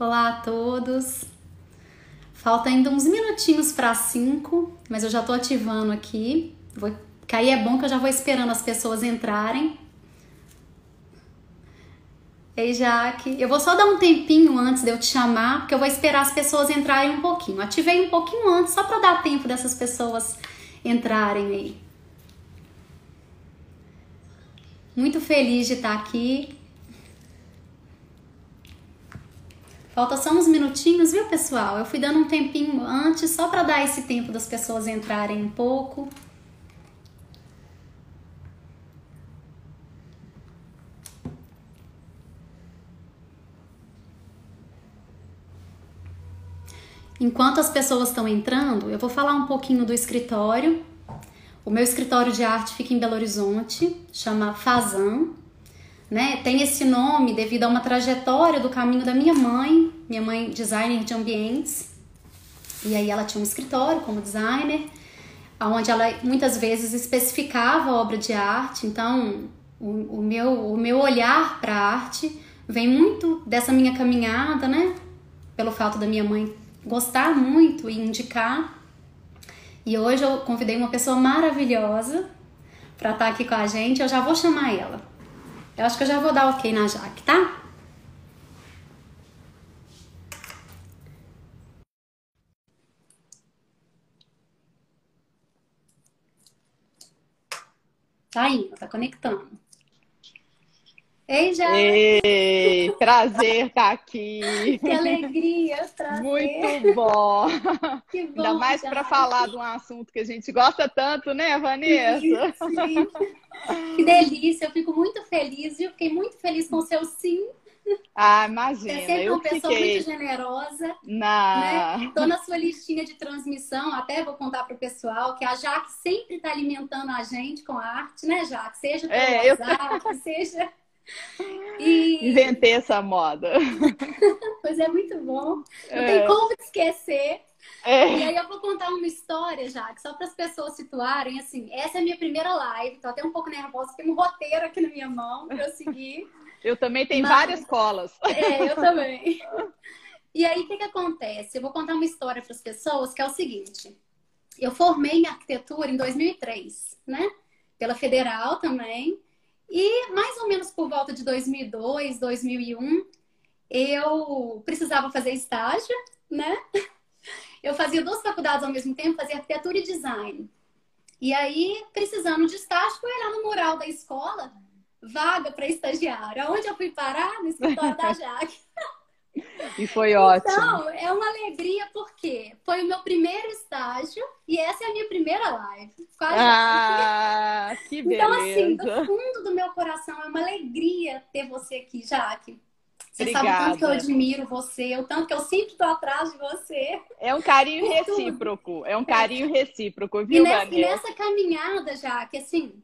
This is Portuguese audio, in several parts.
Olá a todos. Falta ainda uns minutinhos para cinco, mas eu já estou ativando aqui. Vou... Que aí é bom que eu já vou esperando as pessoas entrarem. Ei, Jaque, eu vou só dar um tempinho antes de eu te chamar, porque eu vou esperar as pessoas entrarem um pouquinho. Ativei um pouquinho antes, só para dar tempo dessas pessoas entrarem aí. Muito feliz de estar aqui. Falta só uns minutinhos, viu, pessoal? Eu fui dando um tempinho antes, só para dar esse tempo das pessoas entrarem um pouco. Enquanto as pessoas estão entrando, eu vou falar um pouquinho do escritório. O meu escritório de arte fica em Belo Horizonte, chama Fazan. Né? Tem esse nome devido a uma trajetória do caminho da minha mãe, minha mãe designer de ambientes. E aí ela tinha um escritório como designer, onde ela muitas vezes especificava obra de arte. Então, o, o meu, o meu olhar para arte vem muito dessa minha caminhada, né? Pelo fato da minha mãe gostar muito e indicar. E hoje eu convidei uma pessoa maravilhosa para estar tá aqui com a gente. Eu já vou chamar ela. Eu acho que eu já vou dar ok na Jaque, tá? Tá indo, tá conectando. Ei, já. Ei, prazer estar tá aqui. Que alegria, prazer. Muito bom. Que bom. Ainda mais para falar de um assunto que a gente gosta tanto, né, Vanessa? Sim, sim. Que delícia, eu fico muito feliz, viu? Fiquei muito feliz com o seu sim. Ah, imagina. Você é sempre uma pessoa fiquei... muito generosa. Na... Né? Tô na sua listinha de transmissão, até vou contar pro pessoal que a Jaque sempre está alimentando a gente com a arte, né, Jaque? Seja pelo é, WhatsApp, eu... seja e... Inventei essa moda. pois é, muito bom. Não é. tem como esquecer. É. E aí eu vou contar uma história, já, que só para as pessoas situarem, assim, essa é a minha primeira live, tô até um pouco nervosa, tem um roteiro aqui na minha mão para eu seguir. Eu também tenho Mas... várias colas. É, eu também. E aí, o que, que acontece? Eu vou contar uma história para as pessoas que é o seguinte. Eu formei em arquitetura em 2003, né? Pela Federal também. E mais ou menos por volta de 2002, 2001, eu precisava fazer estágio, né? Eu fazia duas faculdades ao mesmo tempo, fazia arquitetura e design. E aí, precisando de estágio, fui olhar no mural da escola, vaga para estagiário. Aonde eu fui parar? No escritório da Jaque. E foi ótimo. Então, é uma alegria porque foi o meu primeiro estágio e essa é a minha primeira live. ah, que beleza. Então, assim, do fundo do meu coração, é uma alegria ter você aqui, Jaque. Você Obrigada. sabe o tanto que eu admiro você, o tanto que eu sempre estou atrás de você. É um carinho recíproco. É um carinho recíproco, viu, e nessa, e nessa caminhada, Jaque, assim,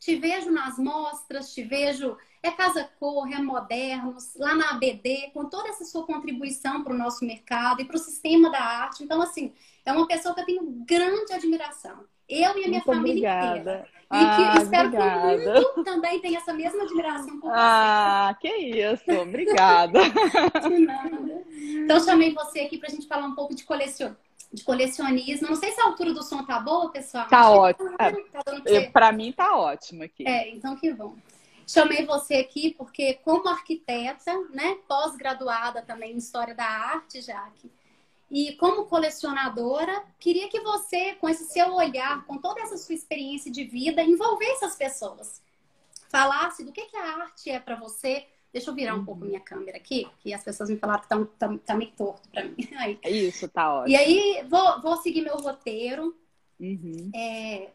te vejo nas mostras, te vejo é Casa Cor, é Modernos, lá na ABD, com toda essa sua contribuição para o nosso mercado e para o sistema da arte. Então, assim, é uma pessoa que eu tenho grande admiração. Eu e a minha Muito família obrigada. inteira. E ah, que espero obrigada. que o mundo também tenha essa mesma admiração por você. Ah, que isso. Obrigada. De nada. Então, chamei você aqui para a gente falar um pouco de colecionismo de colecionismo. Não sei se a altura do som tá boa, pessoal. Tá ótimo. Tá, tá para mim tá ótimo aqui. É, então que bom. Chamei você aqui porque, como arquiteta, né, pós-graduada também em História da Arte, Jaque, e como colecionadora, queria que você, com esse seu olhar, com toda essa sua experiência de vida, envolvesse as pessoas. Falasse do que, que a arte é para você. Deixa eu virar um uhum. pouco minha câmera aqui, que as pessoas me falaram que tá, tá, tá meio torto para mim. Aí. Isso, tá ótimo. E aí, vou, vou seguir meu roteiro. Uhum. É.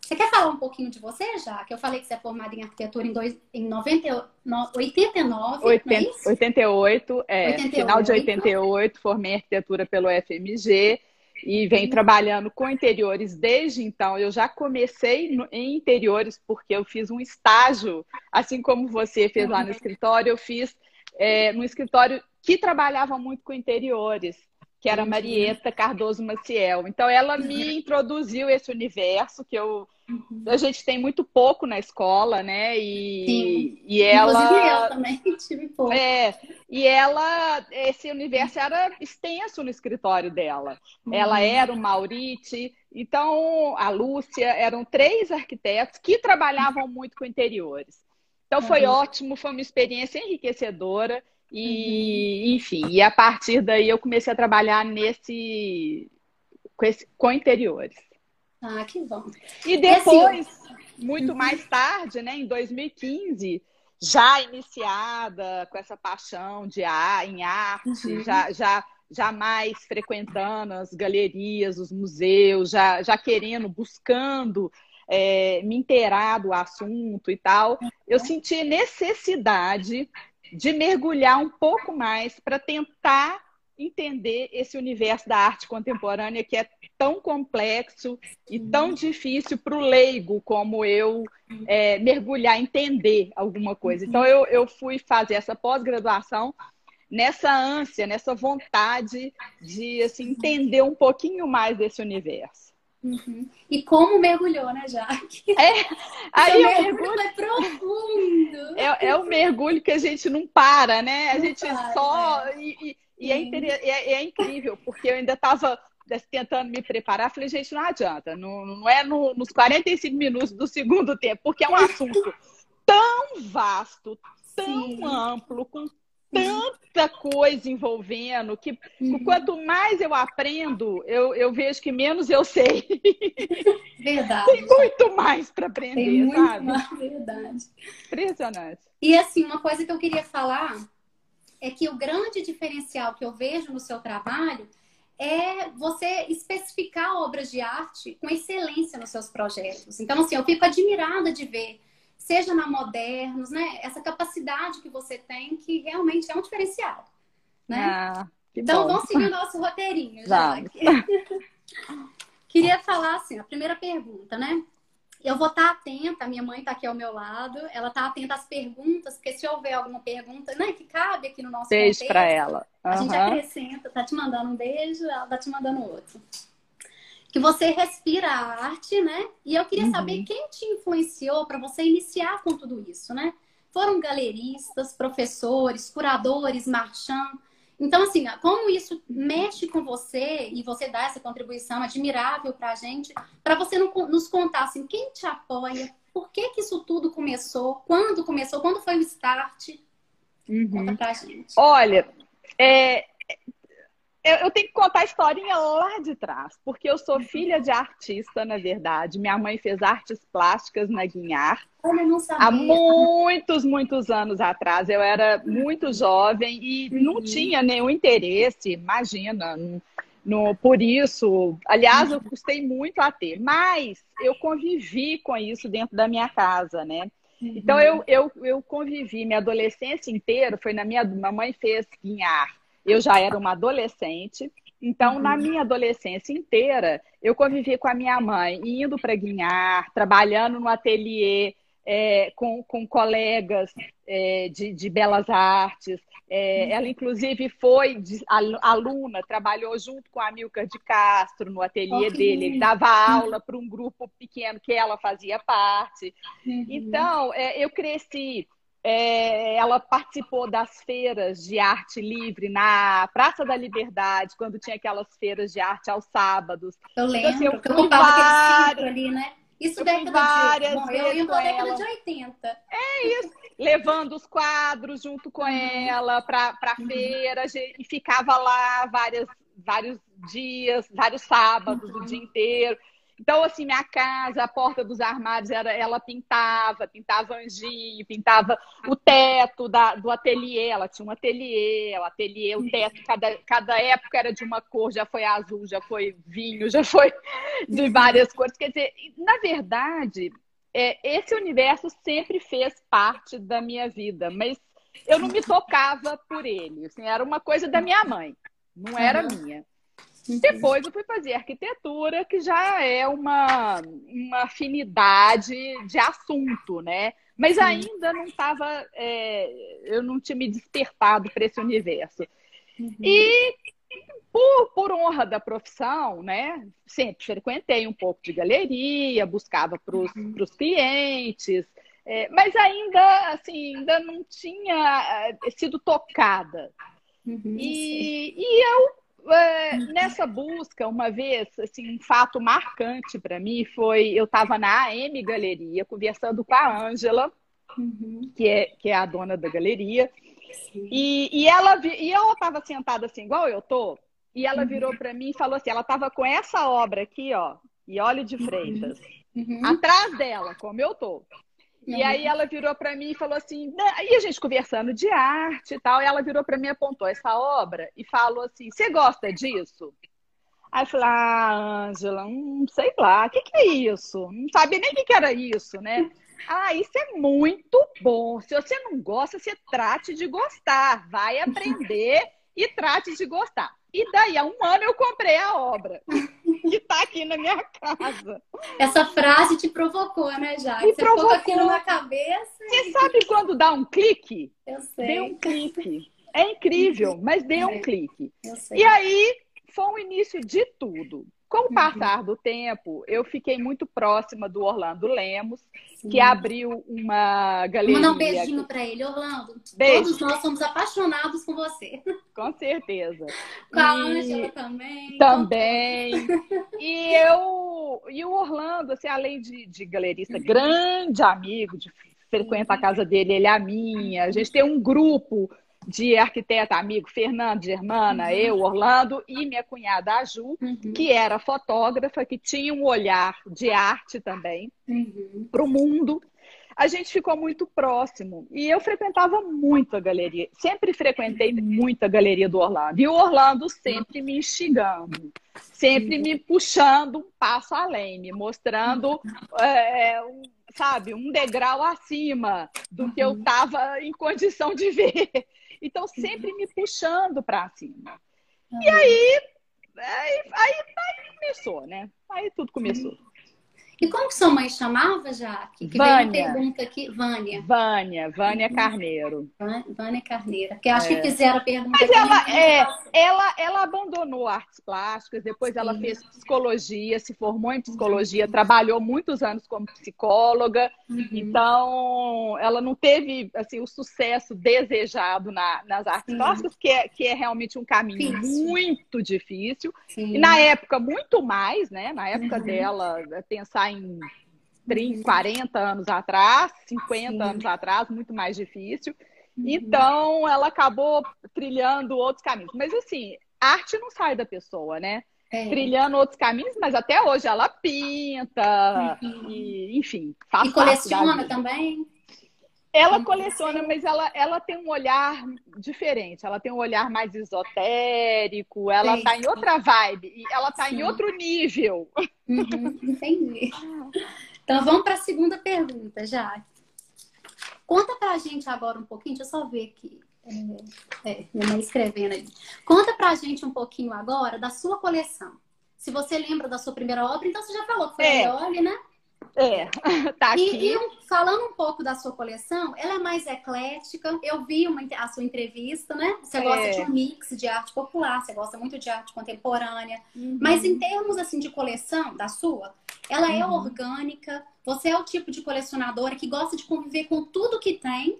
Você quer falar um pouquinho de você já? Que eu falei que você é formada em arquitetura em, dois, em 90, no, 89, 80, é 88, é, 88, final de 88, formei arquitetura pelo FMG e venho uhum. trabalhando com interiores desde então. Eu já comecei no, em interiores porque eu fiz um estágio, assim como você fez lá no uhum. escritório, eu fiz é, no escritório que trabalhava muito com interiores que era Marieta Cardoso Maciel. Então, ela me introduziu esse universo que eu uhum. a gente tem muito pouco na escola, né? E, Sim. e ela. Inclusive eu também tive pouco. É, e ela, esse universo era extenso no escritório dela. Uhum. Ela era o Maurite, então a Lúcia, eram três arquitetos que trabalhavam muito com interiores. Então foi uhum. ótimo, foi uma experiência enriquecedora. E, uhum. enfim, e a partir daí eu comecei a trabalhar nesse com, esse, com interiores. Ah, que bom. E depois, assim, muito uhum. mais tarde, né, em 2015, já iniciada com essa paixão de ar, em arte, uhum. já, já, já mais frequentando as galerias, os museus, já, já querendo, buscando é, me inteirar do assunto e tal, eu uhum. senti necessidade de mergulhar um pouco mais para tentar entender esse universo da arte contemporânea que é tão complexo e tão difícil para o leigo como eu é, mergulhar, entender alguma coisa. Então, eu, eu fui fazer essa pós-graduação nessa ânsia, nessa vontade de assim, entender um pouquinho mais desse universo. Uhum. E como mergulhou, né, Jaque? É, aí o mergulho é profundo. É, é o mergulho que a gente não para, né? A não gente para, só. É. E, e, e é, é, é, incrível, porque eu ainda estava tentando me preparar. Falei, gente, não adianta, não, não é no, nos 45 minutos do segundo tempo, porque é um assunto tão vasto, tão Sim. amplo, com tanta coisa envolvendo que uhum. quanto mais eu aprendo, eu, eu vejo que menos eu sei. Verdade. Tem muito mais para aprender, Tem muito sabe? Mais, verdade. Impressionante. E assim, uma coisa que eu queria falar é que o grande diferencial que eu vejo no seu trabalho é você especificar obras de arte com excelência nos seus projetos. Então, assim, eu fico admirada de ver seja na Modernos, né? Essa capacidade que você tem que realmente é um diferencial, né? Ah, então, bom. vamos seguir o nosso roteirinho. Já. Queria falar assim, a primeira pergunta, né? Eu vou estar atenta, a minha mãe está aqui ao meu lado, ela está atenta às perguntas, porque se houver alguma pergunta né, que cabe aqui no nosso Beijo para ela. Uhum. A gente acrescenta, tá te mandando um beijo, ela tá te mandando outro que você respira a arte, né? E eu queria uhum. saber quem te influenciou para você iniciar com tudo isso, né? Foram galeristas, professores, curadores, marchand. Então, assim, como isso mexe com você e você dá essa contribuição admirável para a gente, para você nos contar, assim, quem te apoia, por que que isso tudo começou, quando começou, quando foi o start? Uhum. Conta pra gente. Olha, é, eu, eu, tenho que contar a historinha lá de trás, porque eu sou filha de artista, na verdade. Minha mãe fez artes plásticas na Guinhar. Há muitos, muitos anos atrás. Eu era muito jovem e uhum. não tinha nenhum interesse, imagina, no, no, por isso. Aliás, eu custei muito a ter, mas eu convivi com isso dentro da minha casa, né? Uhum. Então eu, eu, eu convivi minha adolescência inteira, foi na minha. Minha mãe fez guinhar eu já era uma adolescente. Então, na uhum. minha adolescência inteira, eu convivi com a minha mãe, indo para Guinhar, trabalhando no ateliê é, com, com colegas é, de, de belas artes. É, ela, inclusive, foi de, aluna, trabalhou junto com a Milka de Castro no ateliê oh, dele. Ele dava aula para um grupo pequeno que ela fazia parte. Uhum. Então, é, eu cresci é, ela participou das feiras de arte livre na Praça da Liberdade, quando tinha aquelas feiras de arte aos sábados. Eu lembro, então, assim, eu, eu várias... ali, né? Isso década várias de... Bom, eu ia na década de 80. É isso. Levando os quadros junto com uhum. ela para a uhum. feira e ficava lá várias, vários dias, vários sábados, uhum. o dia inteiro. Então, assim, minha casa, a porta dos armários, era, ela pintava, pintava anjinho, pintava o teto da, do ateliê. Ela tinha um ateliê, o ateliê, o teto, cada, cada época era de uma cor, já foi azul, já foi vinho, já foi de várias cores. Quer dizer, na verdade, é, esse universo sempre fez parte da minha vida, mas eu não me tocava por ele. Assim, era uma coisa da minha mãe, não era minha. Depois eu fui fazer arquitetura, que já é uma, uma afinidade de assunto, né? Mas ainda não estava, é, eu não tinha me despertado para esse universo. Uhum. E por, por honra da profissão, né? Sempre frequentei um pouco de galeria, buscava para os uhum. clientes, é, mas ainda assim, ainda não tinha é, sido tocada. Uhum, e, e eu é, nessa busca, uma vez, assim, um fato marcante para mim foi eu estava na AM Galeria conversando com a Ângela, uhum. que, é, que é a dona da galeria, e, e ela e eu estava sentada assim, igual eu tô, e ela virou uhum. para mim e falou assim: ela estava com essa obra aqui, ó, e olha de Freitas, uhum. atrás dela, como eu tô. E uhum. aí ela virou para mim e falou assim, aí a gente conversando de arte e tal, e ela virou para mim e apontou essa obra e falou assim: "Você gosta disso?" Aí eu falei: "Ah, Ângela, não sei lá, o que, que é isso? Não sabia nem o que, que era isso, né?" Ah, isso é muito bom. Se você não gosta, você trate de gostar. Vai aprender e trate de gostar. E daí, há um ano eu comprei a obra. que está aqui na minha casa. Essa frase te provocou, né, já? Me Você provocou aquilo na cabeça. Você e... sabe quando dá um clique? Eu sei. Deu um clique. É incrível, mas deu um clique. E aí foi o início de tudo. Com o uhum. passar do tempo, eu fiquei muito próxima do Orlando Lemos, Sim. que abriu uma galeria. Manda um beijinho para ele, Orlando. Beijo. Todos nós somos apaixonados com você. Com certeza. Com a Ângela também. Também. e eu e o Orlando, assim, além de, de galerista, grande amigo, de frequenta a casa dele, ele é a minha. A gente tem um grupo de arquiteta amigo, Fernando Germana, uhum. eu, Orlando e minha cunhada a Ju, uhum. que era fotógrafa, que tinha um olhar de arte também uhum. para o mundo. A gente ficou muito próximo e eu frequentava muito a galeria, sempre frequentei muito a galeria do Orlando. E o Orlando sempre me instigando, sempre me puxando um passo além, me mostrando é, um, sabe, um degrau acima do que eu estava em condição de ver. Então, sempre me puxando para cima. E aí, aí, aí, aí, começou, né? Aí tudo começou. E como que sua mãe chamava, Jaque? Que Vânia. veio uma pergunta aqui. Vânia. Vânia, Vânia. Carneiro. Vânia Carneiro. Que acho é. que fizeram a pergunta. Mas ela, é, ela, ela abandonou artes plásticas, depois Sim. ela fez psicologia, se formou em psicologia, uhum. trabalhou muitos anos como psicóloga. Uhum. Então, ela não teve assim, o sucesso desejado na, nas artes Sim. plásticas, que é, que é realmente um caminho muito difícil. E na época, muito mais, né? Na época uhum. dela, pensar em 30, 40 anos atrás, 50 Sim. anos atrás, muito mais difícil. Uhum. Então, ela acabou trilhando outros caminhos. Mas, assim, arte não sai da pessoa, né? É. Trilhando outros caminhos, mas até hoje ela pinta, uhum. e, enfim. Faz e coleciona também? Ela coleciona, mas ela, ela tem um olhar diferente. Ela tem um olhar mais esotérico. Ela está em outra vibe. Ela está em outro nível. Uhum, entendi. Então vamos para a segunda pergunta, já. Conta para a gente agora um pouquinho. Deixa eu só ver aqui. É, é, minha mãe escrevendo aí. Conta para a gente um pouquinho agora da sua coleção. Se você lembra da sua primeira obra, então você já falou que foi é. a Dolly, né? É, tá aqui. E, falando um pouco da sua coleção, ela é mais eclética. Eu vi uma, a sua entrevista, né? Você é. gosta de um mix de arte popular, você gosta muito de arte contemporânea. Uhum. Mas em termos assim de coleção da sua, ela é uhum. é orgânica. Você é o tipo de colecionadora que gosta de conviver com tudo que tem.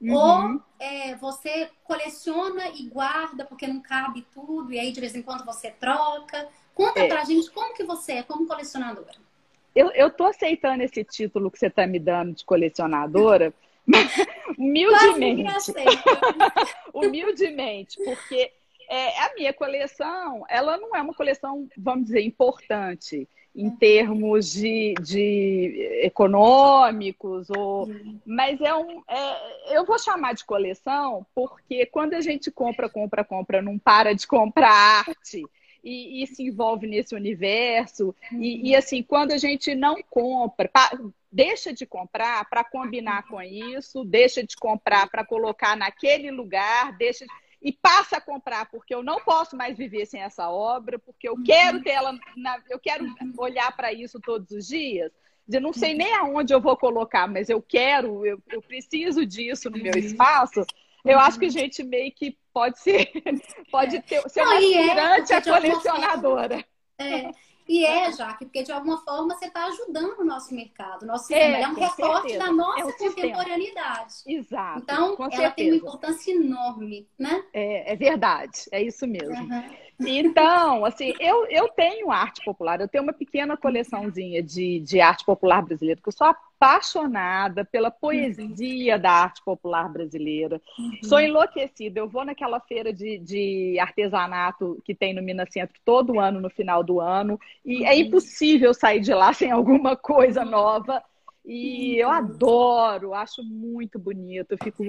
Uhum. Ou é, você coleciona e guarda porque não cabe tudo, e aí de vez em quando você troca. Conta é. pra gente como que você é como colecionadora eu, eu tô aceitando esse título que você está me dando de colecionadora, humildemente. humildemente, porque é, a minha coleção, ela não é uma coleção, vamos dizer, importante em uhum. termos de, de econômicos, ou, mas é um, é, eu vou chamar de coleção porque quando a gente compra, compra, compra, não para de comprar arte, e, e se envolve nesse universo. Uhum. E, e, assim, quando a gente não compra, pa, deixa de comprar para combinar com isso, deixa de comprar para colocar naquele lugar, deixa e passa a comprar porque eu não posso mais viver sem essa obra, porque eu quero uhum. ter ela, na, eu quero olhar para isso todos os dias. Eu não sei nem aonde eu vou colocar, mas eu quero, eu, eu preciso disso no meu uhum. espaço. Eu acho que a gente meio que pode ser, pode ter, ser uma aspirante é, a colecionadora. É, e é, Jaque, porque de alguma forma você está ajudando o nosso mercado. Nosso sistema é, é um recorte certeza. da nossa é um contemporaneidade. Sistema. Exato. Então, ela certeza. tem uma importância enorme, né? É, é verdade, é isso mesmo. Uhum. Então, assim, eu, eu tenho arte popular, eu tenho uma pequena coleçãozinha de, de arte popular brasileira, que eu sou apaixonada pela poesia da arte popular brasileira. Uhum. Sou enlouquecida. Eu vou naquela feira de, de artesanato que tem no Minas Centro todo ano, no final do ano, e é uhum. é impossível sair de lá sem alguma coisa nova. E eu adoro, acho muito bonito, eu fico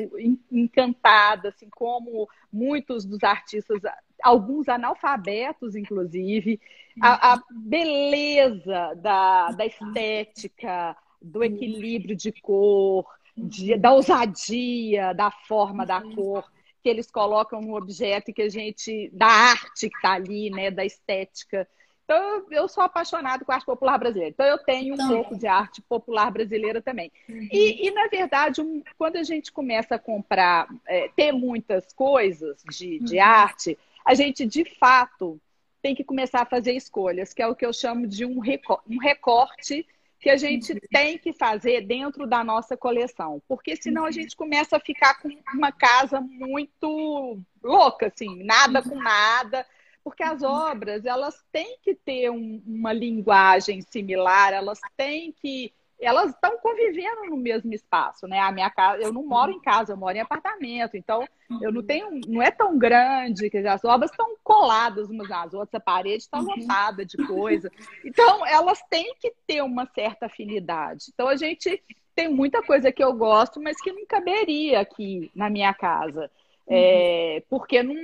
encantada, assim, como muitos dos artistas, alguns analfabetos, inclusive, a, a beleza da, da estética, do equilíbrio de cor, de, da ousadia, da forma da cor que eles colocam no objeto que a gente, da arte que está ali, né, da estética. Então, eu sou apaixonada com a arte popular brasileira. Então, eu tenho um então, pouco de arte popular brasileira também. Uhum. E, e, na verdade, um, quando a gente começa a comprar, é, ter muitas coisas de, de uhum. arte, a gente, de fato, tem que começar a fazer escolhas, que é o que eu chamo de um, recor recorte que a gente uhum. tem que fazer dentro da nossa coleção. Porque senão a uhum. gente começa a ficar com uma casa muito louca, assim, nada com nada porque as obras elas têm que ter um, uma linguagem similar, elas têm que elas estão convivendo no mesmo espaço, né? A minha casa, eu não moro em casa, eu moro em apartamento, então eu não tenho, não é tão grande, que as obras estão coladas umas nas outras, a parede está uhum. lotada de coisa. Então elas têm que ter uma certa afinidade. Então a gente tem muita coisa que eu gosto, mas que não caberia aqui na minha casa. É, porque não,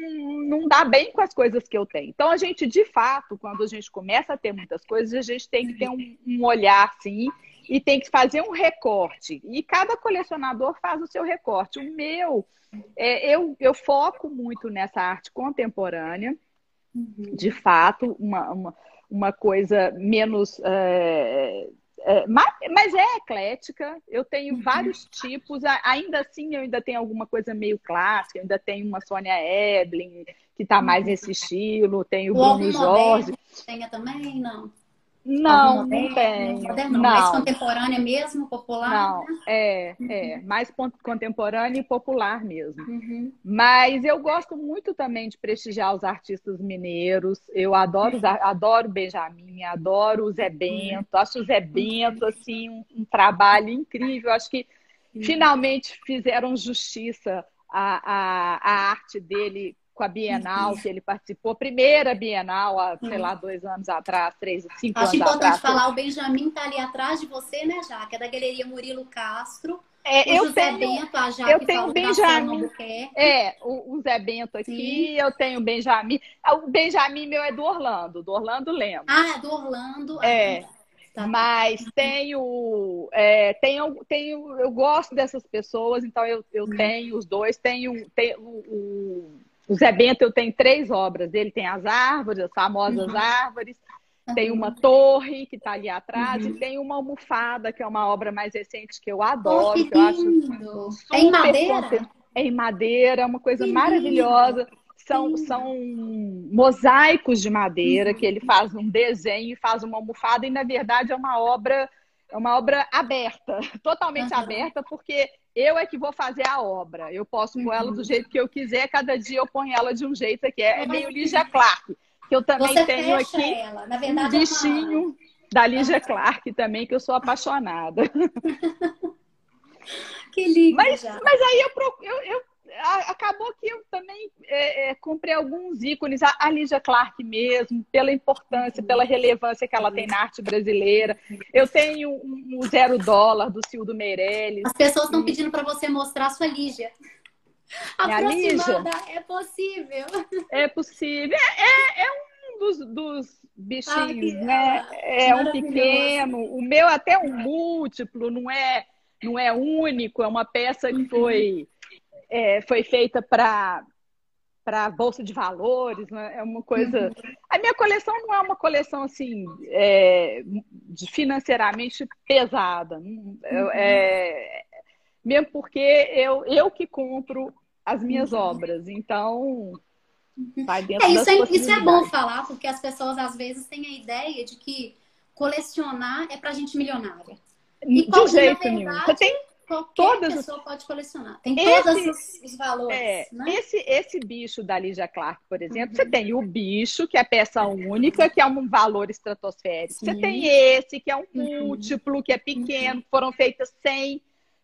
não dá bem com as coisas que eu tenho. Então, a gente, de fato, quando a gente começa a ter muitas coisas, a gente tem que ter um, um olhar, sim, e tem que fazer um recorte. E cada colecionador faz o seu recorte. O meu, é, eu, eu foco muito nessa arte contemporânea, uhum. de fato, uma, uma, uma coisa menos. É, é, mas, mas, é eclética, eu tenho uhum. vários tipos, ainda assim eu ainda tenho alguma coisa meio clássica, ainda tenho uma Sônia Eblin, que está mais uhum. nesse estilo, tenho o Bruno Jorge. Tenha também, não? Não, não tem. Não. Mais contemporânea mesmo, popular? Não, né? é, é, mais contemporânea e popular mesmo. Uhum. Mas eu gosto muito também de prestigiar os artistas mineiros. Eu adoro, adoro Benjamin, adoro o Zé Bento. Acho o Zé Bento, assim, um, um trabalho incrível. Acho que finalmente fizeram justiça à, à, à arte dele com a Bienal que ele participou, primeira Bienal, há, sei lá, dois anos atrás, três, cinco Acho anos atrás. Acho importante falar, o Benjamin está ali atrás de você, né, Jaque? É da Galeria Murilo Castro. É, eu José tenho, Bento, a Jaque eu tenho o Benjamin. É, o, o, Zé Bento aqui, Sim. eu tenho o Benjamin. Ah, o Benjamin meu é do Orlando, do Orlando Lemos. Ah, é do Orlando. É. Tá. Mas tenho, é, tenho, tenho, eu gosto dessas pessoas, então eu, eu uhum. tenho os dois. Tenho, tenho o, o Zé Bento, eu tenho três obras. Ele tem as árvores, as famosas uhum. árvores. Uhum. Tem uma torre que está ali atrás uhum. e tem uma almofada, que é uma obra mais recente que eu adoro. Oh, que, que eu acho é em madeira? É em madeira, é uma coisa que maravilhosa. Lindo. São, são mosaicos de madeira que ele faz um desenho e faz uma almofada, e na verdade é uma obra é uma obra aberta, totalmente uhum. aberta, porque eu é que vou fazer a obra. Eu posso pôr ela do uhum. jeito que eu quiser, cada dia eu ponho ela de um jeito aqui. É, é meio Lígia Clark, que eu também Você tenho aqui ela. Na verdade, um bichinho é uma... da Lígia Clark também, que eu sou apaixonada. que lindo. Mas, mas aí eu, eu, eu acabou que eu também é, é, comprei alguns ícones, a, a Lígia Clark mesmo, pela importância, pela relevância que ela tem na arte brasileira. Eu tenho um, um zero dólar do Cildo Meirelles. As pessoas estão pedindo para você mostrar a sua Lígia. A Lígia? É possível. É possível. É, é, é um dos, dos bichinhos, ah, né? É um pequeno. O meu até um múltiplo, não é, não é único, é uma peça que foi é, foi feita para para bolsa de valores, né? é uma coisa. Uhum. A minha coleção não é uma coleção assim é, financeiramente pesada, uhum. é, mesmo porque eu, eu que compro as minhas uhum. obras. Então, vai dentro é, isso, é, isso é bom falar, porque as pessoas às vezes têm a ideia de que colecionar é pra gente milionária. E de jeito verdade, nenhum. Você tem qualquer todas pessoa pode colecionar. Tem esse, todos os, os valores. É, né? esse, esse bicho da Lígia Clark, por exemplo, uhum. você tem o bicho, que é peça única, que é um valor estratosférico. Sim. Você tem esse, que é um uhum. múltiplo, que é pequeno, foram feitas 100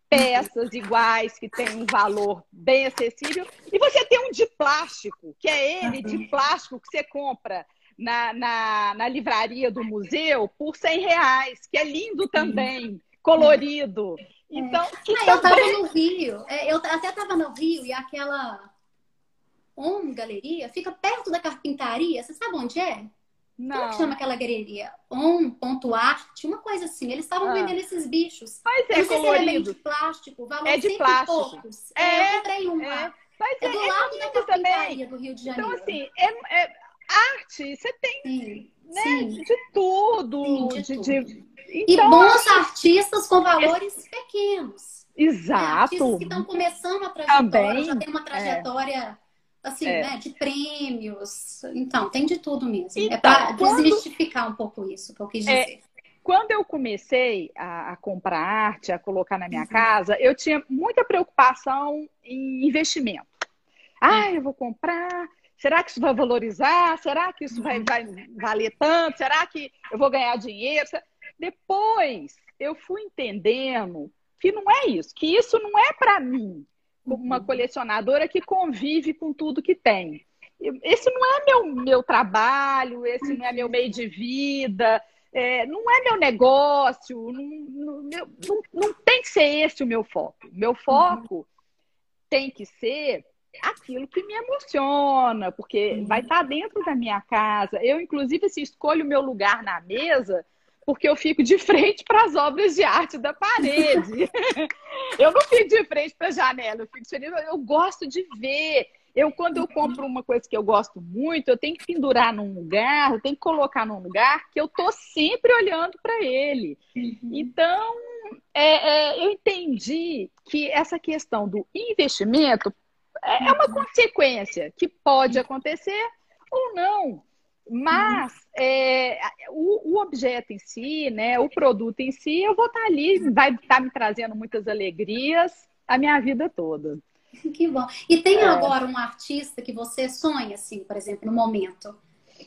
peças iguais, que tem um valor bem acessível. E você tem um de plástico, que é ele de plástico que você compra na, na, na livraria do museu por 100 reais, que é lindo também, colorido. Então, que ah, eu tava no Rio, é, eu até tava no Rio e aquela On Galeria fica perto da carpintaria. Você sabe onde é? Não. Como que chama aquela galeria? On.art, uma coisa assim. Eles estavam ah. vendendo esses bichos. Mas é colorido. Se é de plástico, valor é de plástico. É, é, eu comprei um é. lá. Mas é, do é lado da carpintaria também. do Rio de então, Janeiro. Então, assim, é, é arte, você tem Sim. Né, Sim. de tudo. Sim, de, de, tudo. de então, e bons artistas com valores pequenos. Exato. Né? Artistas que estão começando a trajetória, Também, já tem uma trajetória é. assim, é. né, de prêmios. Então, tem de tudo mesmo. É então, é para quando... desmistificar um pouco isso que eu quis é, dizer. É, quando eu comecei a, a, comprar arte, a colocar na minha uhum. casa, eu tinha muita preocupação em investimento. Ah, eu vou comprar. Será que isso vai valorizar? Será que isso vai, uhum. vai valer tanto? Será que eu vou ganhar dinheiro? Depois eu fui entendendo que não é isso, que isso não é para mim, como uma uhum. colecionadora que convive com tudo que tem. Esse não é meu, meu trabalho, esse não é meu meio de vida, é, não é meu negócio, não, não, não, não, tem que ser esse o meu foco. Meu foco uhum. tem que ser aquilo que me emociona, porque vai estar tá dentro da minha casa. Eu, inclusive, se escolho o meu lugar na mesa porque eu fico de frente para as obras de arte da parede. eu não fico de frente para a janela, eu fico de frente, eu gosto de ver. Eu, quando eu compro uma coisa que eu gosto muito, eu tenho que pendurar num lugar, eu tenho que colocar num lugar que eu tô sempre olhando para ele. Uhum. Então, é, é, eu entendi que essa questão do investimento é, é uma uhum. consequência que pode acontecer ou não. Mas é, o, o, objeto em si, né, o produto em si, eu vou estar ali, vai estar me trazendo muitas alegrias a minha vida toda. Que bom. E tem é. agora um artista que você sonha, assim, por exemplo, no momento?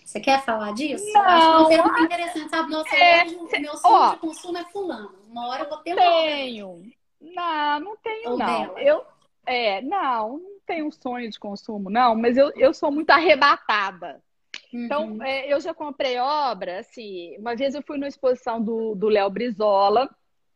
Você quer falar disso? Não. Acho que é uma pergunta interessante, sabe? Nossa, é, meu sonho ó, de consumo é fulano. Uma hora eu vou ter uma Tenho. Não, não tenho, Ou não. Dela. Eu, é, não, não tenho um sonho de consumo, não, mas eu, eu sou muito arrebatada. Então, uhum. é, eu já comprei obra, assim, uma vez eu fui numa exposição do Léo Brizola,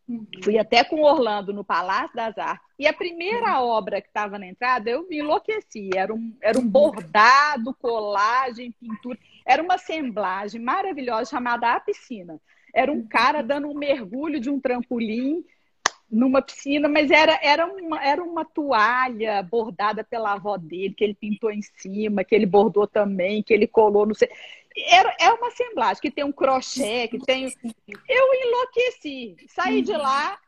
uhum. fui até com Orlando no Palácio das Artes, e a primeira uhum. obra que estava na entrada, eu me enlouqueci, era um, era um bordado, colagem, pintura, era uma assemblagem maravilhosa chamada A Piscina. Era um cara dando um mergulho de um trampolim numa piscina, mas era, era, uma, era uma toalha bordada pela avó dele, que ele pintou em cima, que ele bordou também, que ele colou no. Era, é uma assemblagem que tem um crochê, que tem. Eu enlouqueci. Saí de lá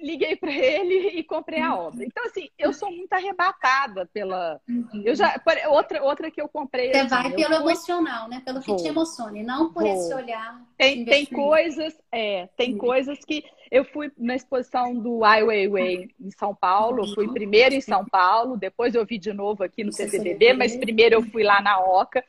liguei para ele e comprei a obra. Então, assim, eu sou muito arrebatada pela. Eu já. Outra, outra que eu comprei. Você assim, vai pelo fui... emocional, né? Pelo que Vou. te emociona, e não por Vou. esse olhar. Tem, tem coisas, é, tem coisas que. Eu fui na exposição do Ai Weiwei em São Paulo, fui primeiro em São Paulo, depois eu vi de novo aqui no CCBB, mas primeiro eu fui lá na Oca.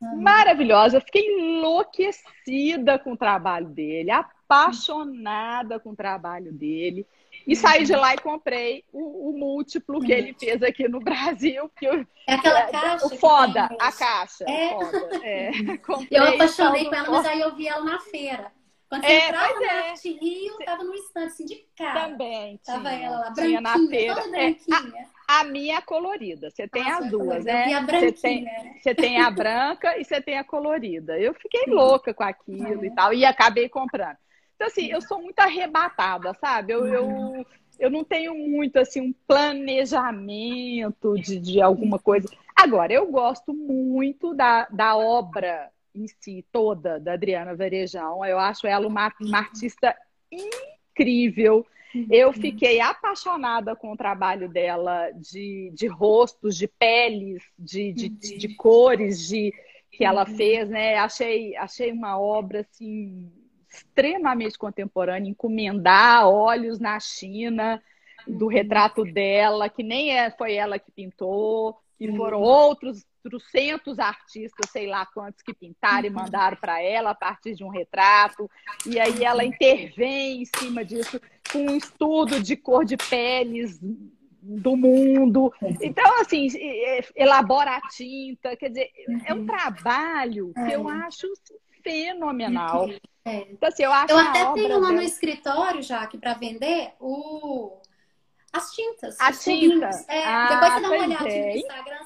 Maravilhosa, fiquei enlouquecida com o trabalho dele, apaixonada com o trabalho dele. E saí de lá e comprei o, o múltiplo que ele fez aqui no Brasil. Que eu, é aquela é, caixa. O foda, a caixa. É. Foda, é. eu apaixonei com ela, mas aí eu vi ela na feira. Quando você é, entrava na é. Arte Rio, tava no estande assim de cara. Também. Tava tinha, ela lá, branquinha, na feira. toda é, branquinha. A, a, minha é colorida. Você tem Nossa, as duas, né? a branquinha. Você tem, você tem a branca e você tem a colorida. Eu fiquei louca com aquilo e tal. E acabei comprando. Então, assim, eu sou muito arrebatada, sabe? Eu, eu, eu não tenho muito, assim, um planejamento de, de alguma coisa. Agora, eu gosto muito da, da obra em si toda da Adriana Varejão. Eu acho ela uma, uma artista incrível. Eu fiquei apaixonada com o trabalho dela de, de rostos, de peles, de, de, de cores, de que ela fez, né? Achei, achei uma obra assim extremamente contemporânea, encomendar olhos na China do retrato dela, que nem é, foi ela que pintou, que foram outros trocentos artistas, sei lá quantos, que pintaram e mandaram para ela a partir de um retrato, e aí ela intervém em cima disso com um estudo de cor de peles do mundo. Então, assim, elabora a tinta, quer dizer, é um trabalho que eu acho fenomenal. É. Então, assim, eu acho eu até tenho lá dela... no escritório, já que para vender, o as tintas. As tintas. É, ah, depois você dá uma olhada é. no Instagram.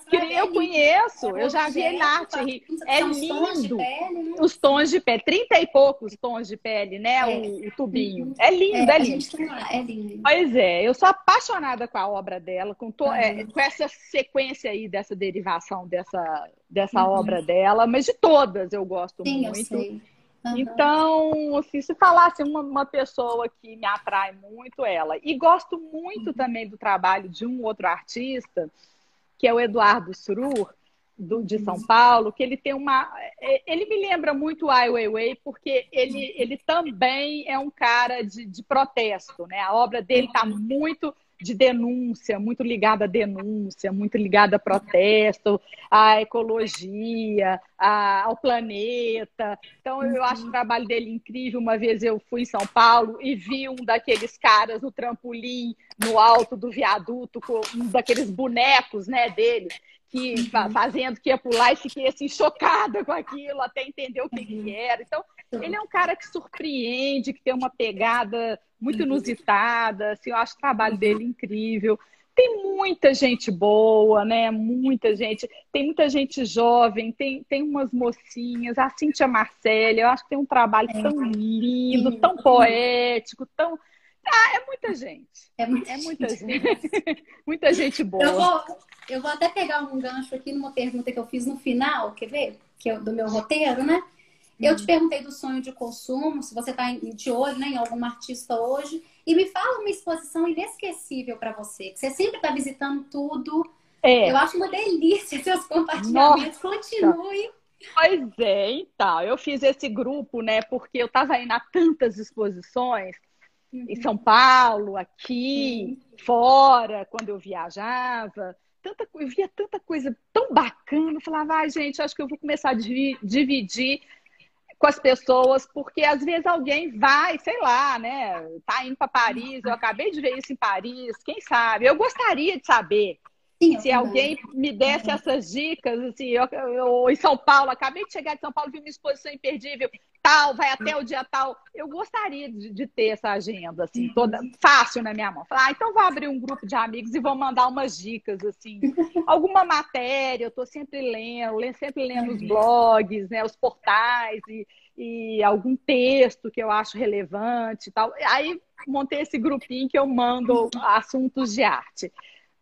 Eu conheço, eu já vi ele na arte. É lindo. Né? Os tons de pele, trinta e poucos tons de pele, né? É. O, o, tubinho. Uhum. É lindo, é, é lindo. É lindo. Pois é, eu sou apaixonada com a obra dela, com, to, é, com essa sequência aí, dessa derivação dessa, dessa uhum. obra dela, mas de todas eu gosto Sim, muito. Eu. Uhum. Então, assim, se falasse uma, uma, pessoa que me atrai muito, ela. E gosto muito uhum. também do trabalho de um outro artista, que é o Eduardo Surur, do, de São uhum. Paulo, que ele tem uma. É, ele me lembra muito o Ai Weiwei, porque ele, ele também é um cara de, de protesto, né? A obra dele está muito de denúncia, muito ligada à denúncia, muito ligada a protesto, à ecologia, a, ao planeta. Então, eu acho o trabalho dele incrível. Uma vez eu fui em São Paulo e vi um daqueles caras no trampolim, no alto do viaduto, com um daqueles bonecos né, dele que uhum. fazendo que ia pular e fiquei assim chocada com aquilo, até entender o que, que uhum. era. Então, ele é um cara que surpreende, que tem uma pegada muito uhum. inusitada, assim, eu acho o trabalho dele incrível. Tem muita gente boa, né? Muita gente. Tem muita gente jovem, tem, tem umas mocinhas. A Cíntia Marcela, eu acho que tem um trabalho é. tão lindo, tão poético, tão ah, é muita gente. É muita, é muita gente. gente. muita gente boa. Eu vou, eu vou até pegar um gancho aqui numa pergunta que eu fiz no final, quer ver? Que é do meu roteiro, né? Eu te uhum. perguntei do sonho de consumo, se você está de olho né, em algum artista hoje. E me fala uma exposição inesquecível para você, que você sempre está visitando tudo. É. Eu acho uma delícia seus compartilhamentos. Nossa. Continue. Pois é, então, eu fiz esse grupo, né, porque eu estava indo a tantas exposições uhum. em São Paulo, aqui, uhum. fora, quando eu viajava. Tanta, eu via tanta coisa tão bacana. Eu falava, ai, gente, acho que eu vou começar a dividir com as pessoas, porque às vezes alguém vai, sei lá, né? Tá indo para Paris, eu acabei de ver isso em Paris, quem sabe? Eu gostaria de saber Sim, se alguém me desse essas dicas, assim, eu, eu, em São Paulo, acabei de chegar de São Paulo, vi uma exposição imperdível, tal, vai até o dia tal. Eu gostaria de, de ter essa agenda, assim, toda fácil na minha mão. Falar, ah, então vou abrir um grupo de amigos e vou mandar umas dicas, assim, alguma matéria, eu estou sempre lendo, sempre lendo os blogs, né, os portais e, e algum texto que eu acho relevante e tal. Aí montei esse grupinho que eu mando assuntos de arte.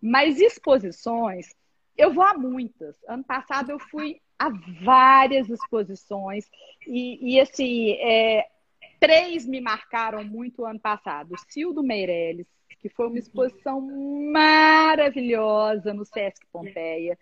Mas exposições, eu vou a muitas. Ano passado eu fui a várias exposições e, e assim, é, três me marcaram muito ano passado. Cildo Meirelles, que foi uma exposição maravilhosa no Sesc Pompeia.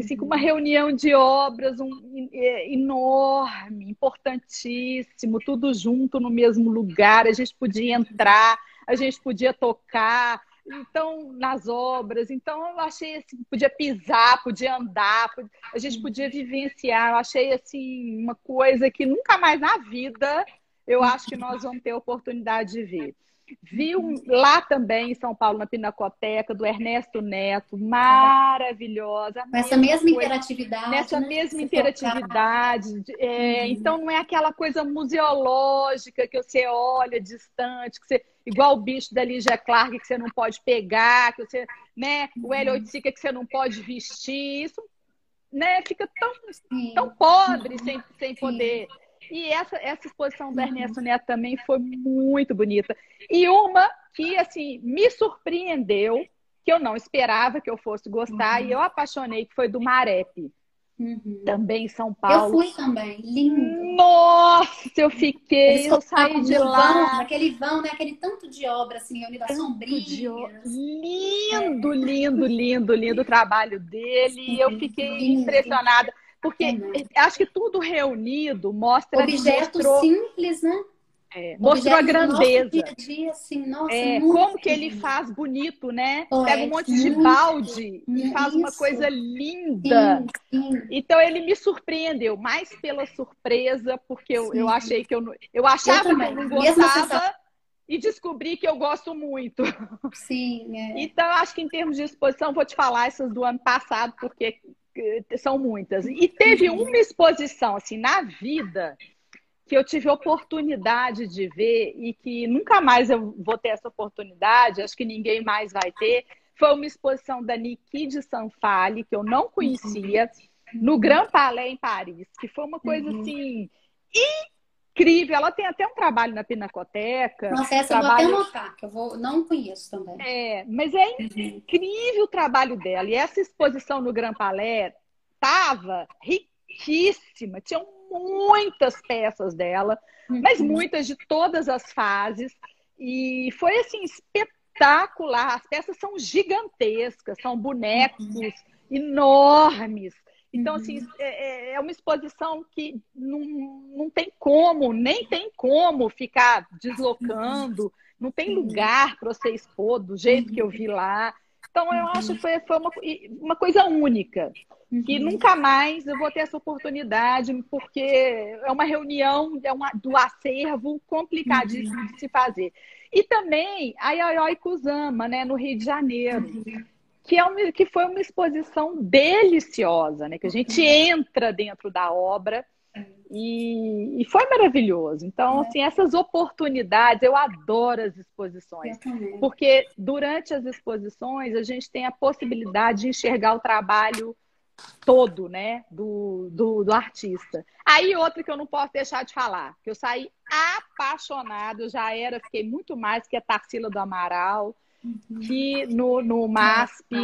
Assim, com uma reunião de obras um, é, enorme, importantíssimo, tudo junto no mesmo lugar. A gente podia entrar, a gente podia tocar, então nas obras. Então eu achei assim, podia pisar, podia andar, a gente podia vivenciar. Eu achei assim uma coisa que nunca mais na vida eu acho que nós vamos ter oportunidade de ver. Vi um, lá também em São Paulo, na Pinacoteca, do Ernesto Neto, maravilhosa. Com essa mesma coisa, interatividade. Nessa né? mesma interatividade. É, uhum. Então, não é aquela coisa museológica que você olha distante, que você, igual o bicho da Lígia Clark, que você não ppode pegar, que você, né, o Hélio uhum. Oiticica que você não pode vestir. Isso né, fica tão, tão pobre sem, sem poder. E essa, essa exposição do Ernesto Neto também foi muito bonita. E uma que, assim, me surpreendeu, que eu não esperava que eu fosse gostar, uhum. e eu apaixonei, que foi do Marep. Uhum. Também em São Paulo. Eu fui também, lindo. Nossa, eu fiquei, eu saí de lá. Vão, aquele vão, né? Aquele tanto de obra, assim, reunida sombria. Lindo, é. lindo, lindo, lindo o trabalho dele. Sim, eu fiquei lindo. impressionada. Porque acho que tudo reunido mostra. Objeto mostrou... simples, né? É, mostrou a grandeza. Dia a dia, assim, nossa, é, como que ele faz bonito, né? Oh, Pega um monte de balde e faz uma coisa linda. Sim, sim. Então ele me surpreendeu, mais pela surpresa, porque eu, eu achei que eu não. Eu achava eu que eu não gostava e descobri que eu gosto muito. Sim. É. Então, acho que em termos de exposição, vou te falar essas do ano passado, porque são muitas. E teve uhum. uma exposição, assim, na vida que eu tive oportunidade de ver e que nunca mais eu vou ter essa oportunidade, acho que ninguém mais vai ter, foi uma exposição da Niki de Sanfali, que eu não conhecia, no Grand Palais em Paris, que foi uma coisa uhum. assim incrível. Ela tem até um trabalho na Pinacoteca. Nossa, essa trabalho... eu vou até notar, que eu vou... não conheço também. É, mas é uhum. incrível o trabalho dela. E essa exposição no Grand Palais estava riquíssima. Tinha um muitas peças dela, uhum. mas muitas de todas as fases. E foi assim espetacular. As peças são gigantescas, são bonecos uhum. enormes. Então, assim, uhum. é, é, é, uma exposição que não, não tem como, nem tem como ficar deslocando, não tem lugar para você expor do jeito que eu vi lá. Então, eu acho que foi, foi uma, uma coisa única. Uhum. Que nunca mais eu vou ter essa oportunidade, porque é uma reunião é uma, do acervo complicadíssimo uhum. de se fazer. E também a Yoyoi Kusama, né, no Rio de Janeiro. Que, é uma, que foi uma exposição deliciosa, né? Que a gente uhum. entra dentro da obra e, e, foi maravilhoso. Então, é. assim, essas oportunidades, eu adoro as exposições. Porque durante as exposições a gente tem a possibilidade de enxergar o trabalho todo, né, do, do, do, artista. Aí outra que eu não posso deixar de falar, que eu saí apaixonada, eu já era, fiquei muito mais que a Tarsila do Amaral. Que no, no MASP,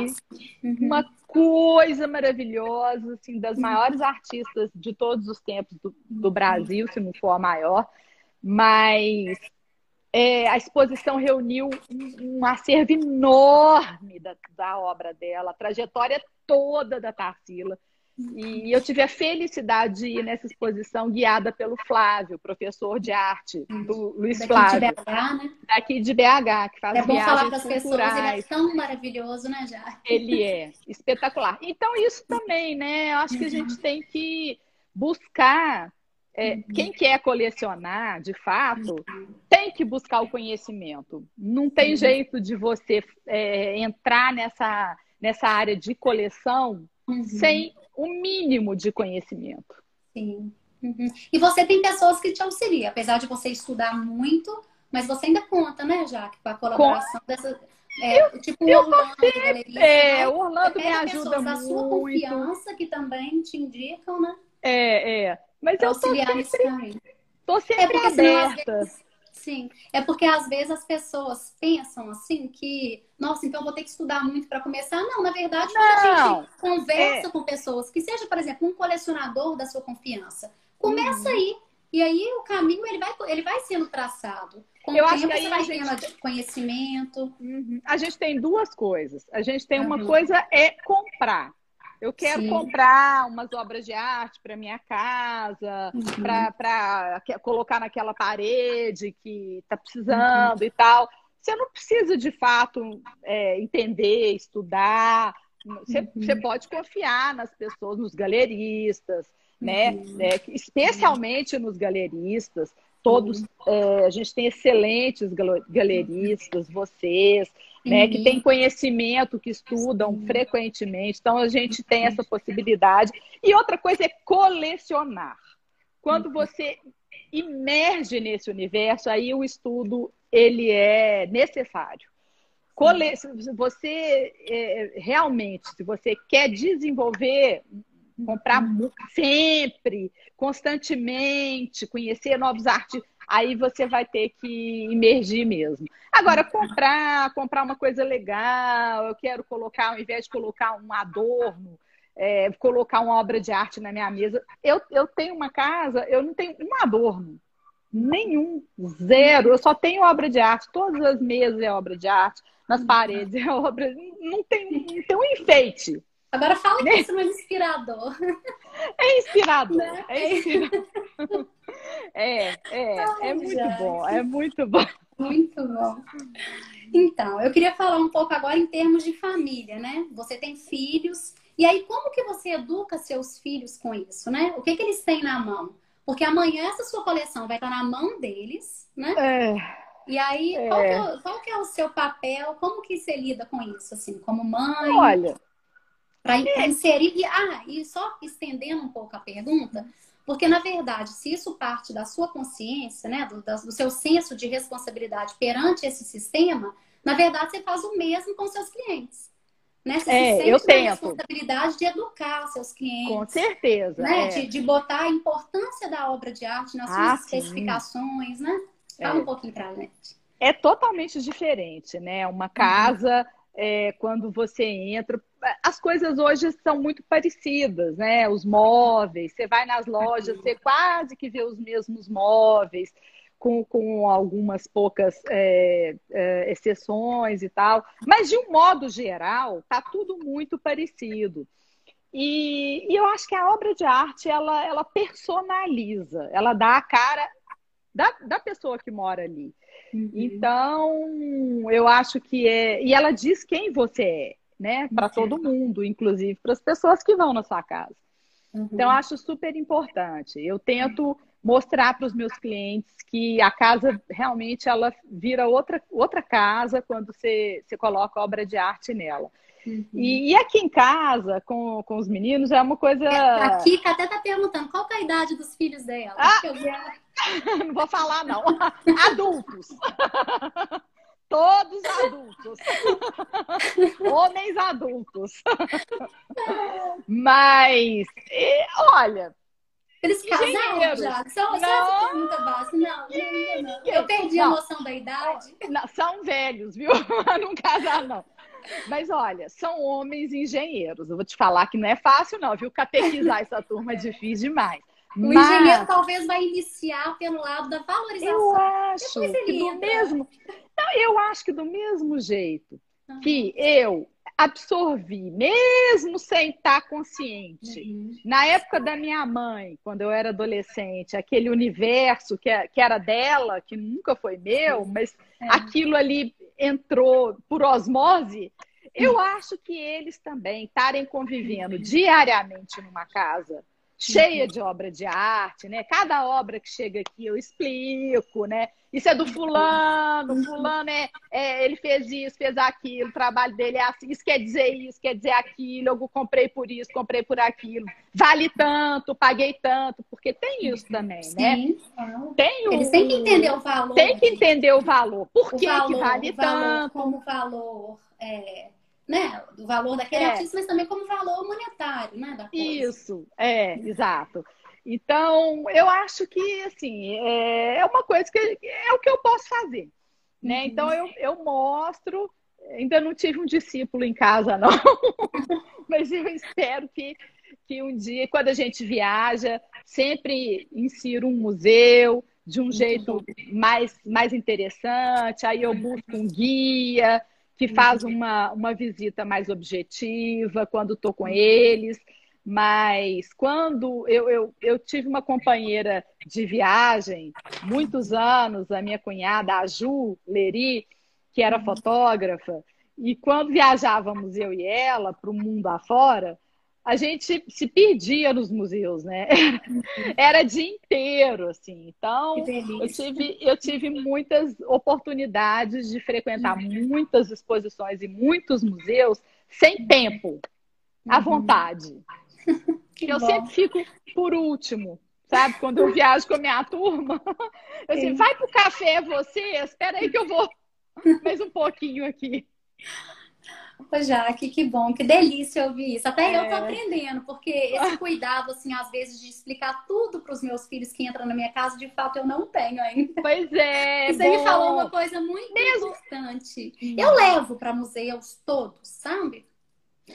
uhum. uma coisa maravilhosa, assim, das maiores artistas de todos os tempos do, do Brasil, se não for a maior, mas é, a exposição reuniu um, um acervo enorme da, da, obra dela, a trajetória toda da Tarsila. E eu tive a felicidade de ir nessa exposição guiada pelo Flávio, professor de arte, do Luiz Daqui Flávio. De BH, né? Daqui de BH, que faz É bom falar para as pessoas, ele é tão maravilhoso, né, já? Ele é espetacular. Então, isso também, né? Eu acho que a gente tem que buscar é, uhum. quem quer colecionar, de fato, tem que buscar o conhecimento. Não tem uhum. jeito de você é, entrar nessa, nessa área de coleção uhum. sem o mínimo de conhecimento. Sim. Uhum. E você tem pessoas que te auxiliam, apesar de você estudar muito, mas você ainda conta, né, Jaque, com a colaboração com... dessa. É, eu, tipo eu o Orlando, galeria, é, o Orlando me ajuda muito. da sua confiança que também te indicam, né? É, é. Mas eu tô sempre, tô sempre é aberta. Vezes, sim, é porque às vezes as pessoas pensam assim que, nossa, então vou ter que estudar muito para começar. Não, na verdade, quando a gente conversa é... com pessoas, que seja, por exemplo, um colecionador da sua confiança, começa uhum. aí. E aí o caminho ele vai, ele vai sendo traçado. Com eu acho que você vai gente... conhecimento. Uhum. A gente tem duas coisas. A gente tem uma uhum. coisa é comprar. Eu quero Sim. comprar umas obras de arte para minha casa, uhum. para colocar naquela parede que está precisando uhum. e tal. Você não precisa, de fato, é, entender, estudar. Você, uhum. você, pode confiar nas pessoas, nos galeristas, né? Uhum. É, especialmente nos galeristas. Todos, é, a gente tem excelentes galeristas, vocês, né, que têm conhecimento, que estudam Sim. frequentemente. Então, a gente tem essa possibilidade. E outra coisa é colecionar. Quando uhum. você imerge nesse universo, aí o estudo ele é necessário. Cole... Você é, realmente, se você quer desenvolver, comprar uhum. sempre, constantemente, conhecer novos artistas, aí você vai ter que imergir mesmo. Agora, comprar, comprar uma coisa legal, eu quero colocar, ao invés de colocar um adorno, é, colocar uma obra de arte na minha mesa. Eu, eu tenho uma casa, eu não tenho um adorno. Nenhum, zero. Eu só tenho obra de arte. Todas as mesas é obra de arte, nas paredes é obra. Não tem, não tem um enfeite. Agora fala que isso não é inspirador. É inspirador. Né? É inspirador. É, é, Ai, é muito já. bom, é muito bom. Muito bom. Então, eu queria falar um pouco agora em termos de família, né? Você tem filhos, e aí como que você educa seus filhos com isso, né? O que, que eles têm na mão? Porque amanhã essa sua coleção vai estar na mão deles, né? É. E aí, é. Qual, que é, qual, que é, o seu papel? Como que você lida com isso, assim, como mãe? Olha, para é. inserir. E, ah, e só estendendo um pouco a pergunta, porque na verdade, se isso parte da sua consciência, né, do, do seu senso de responsabilidade perante esse sistema, na verdade você faz o mesmo com seus clientes. Né? Você é, se eu responsabilidade de educar seus clientes. Com certeza. Né? É. De, de botar a importância da obra de arte nas ah, suas sim. especificações, né? Fala é. um pouquinho pra gente. É totalmente diferente, né? Uma casa, uhum. É, quando você entra, as coisas hoje são muito parecidas, né? Os móveis, você vai nas lojas, você quase que vê os mesmos móveis, com, com algumas poucas é, é, exceções e tal. Mas, de um modo geral, tá tudo muito parecido. E, e, eu acho que a obra de arte, ela, ela personaliza, ela dá a cara da, da pessoa que mora ali. Uhum. Então, eu acho que é... E ela diz quem você é né? Para todo mundo, inclusive para as pessoas que vão na sua casa. Uhum. Então, acho super importante. Eu tento mostrar para os meus clientes que a casa realmente ela vira outra, outra casa quando você, você coloca obra de arte nela. Uhum. E, e, aqui em casa, com, com os meninos, é uma coisa. É, a Kika até tá perguntando qual é a idade dos filhos dela. Ah! não vou falar, não. Adultos. Todos adultos. Homens adultos. Mas, olha. Eles casaram já? Só, não, essa pergunta básica. Não, não, não. Eu perdi não. a noção da idade. Não, são velhos, viu? não casaram, não. Mas olha, são homens engenheiros. Eu vou te falar que não é fácil, não, viu? Catequizar essa turma é difícil demais. O Mas... engenheiro talvez vai iniciar pelo lado da valorização. Eu acho que do mesmo. Não, eu acho que do mesmo jeito que eu absorvi, mesmo sem estar consciente, uhum. na época da minha mãe, quando eu era adolescente, aquele universo que, que era dela, que nunca foi meu, mas é. aquilo ali entrou por osmose. Eu acho que eles também estarem convivendo diariamente numa casa cheia de obra de arte, né? Cada obra que chega aqui eu explico, né? Isso é do fulano, fulano é, é, ele fez isso, fez aquilo, o trabalho dele é assim, isso quer dizer isso, quer dizer aquilo, eu comprei por isso, comprei por aquilo, vale tanto, paguei tanto, porque tem isso também, né? Sim. Tem o, Eles têm que entender o valor. Tem que entender o valor. Por que, valor, que vale valor, tanto? Como valor é né, do valor daquele é. artista, mas também como valor monetário, né, da coisa. Isso, é, exato. Então, eu acho que, assim, é, é uma coisa que é o que eu posso fazer, né? Uhum. Então, eu, eu mostro, ainda não tive um discípulo em casa, não, mas eu espero que, que um dia, quando a gente viaja, sempre insira um museu de um jeito mais, mais interessante, aí eu busco um guia, que faz uma, uma visita mais objetiva quando estou com eles. Mas quando eu, eu, eu tive uma companheira de viagem, muitos anos, a minha cunhada, a Ju Leri, que era fotógrafa, e quando viajávamos eu e ela para o mundo afora, a gente se perdia nos museus, né? Era dia inteiro, assim. Então, eu tive, eu tive muitas oportunidades de frequentar uhum. muitas exposições e muitos museus sem tempo, à uhum. vontade. Que eu bom. sempre fico por último, sabe? Quando eu viajo com a minha turma, eu assim, vai pro café você, espera aí que eu vou mais um pouquinho aqui. Ô, Jaque, que bom, que delícia ouvir isso. Até é. eu tô aprendendo, porque esse cuidado, assim, às vezes, de explicar tudo para os meus filhos que entram na minha casa, de fato, eu não tenho ainda. Pois é. E você bom. me falou uma coisa muito Mesmo. importante. Hum. Eu levo para museus todos, sabe?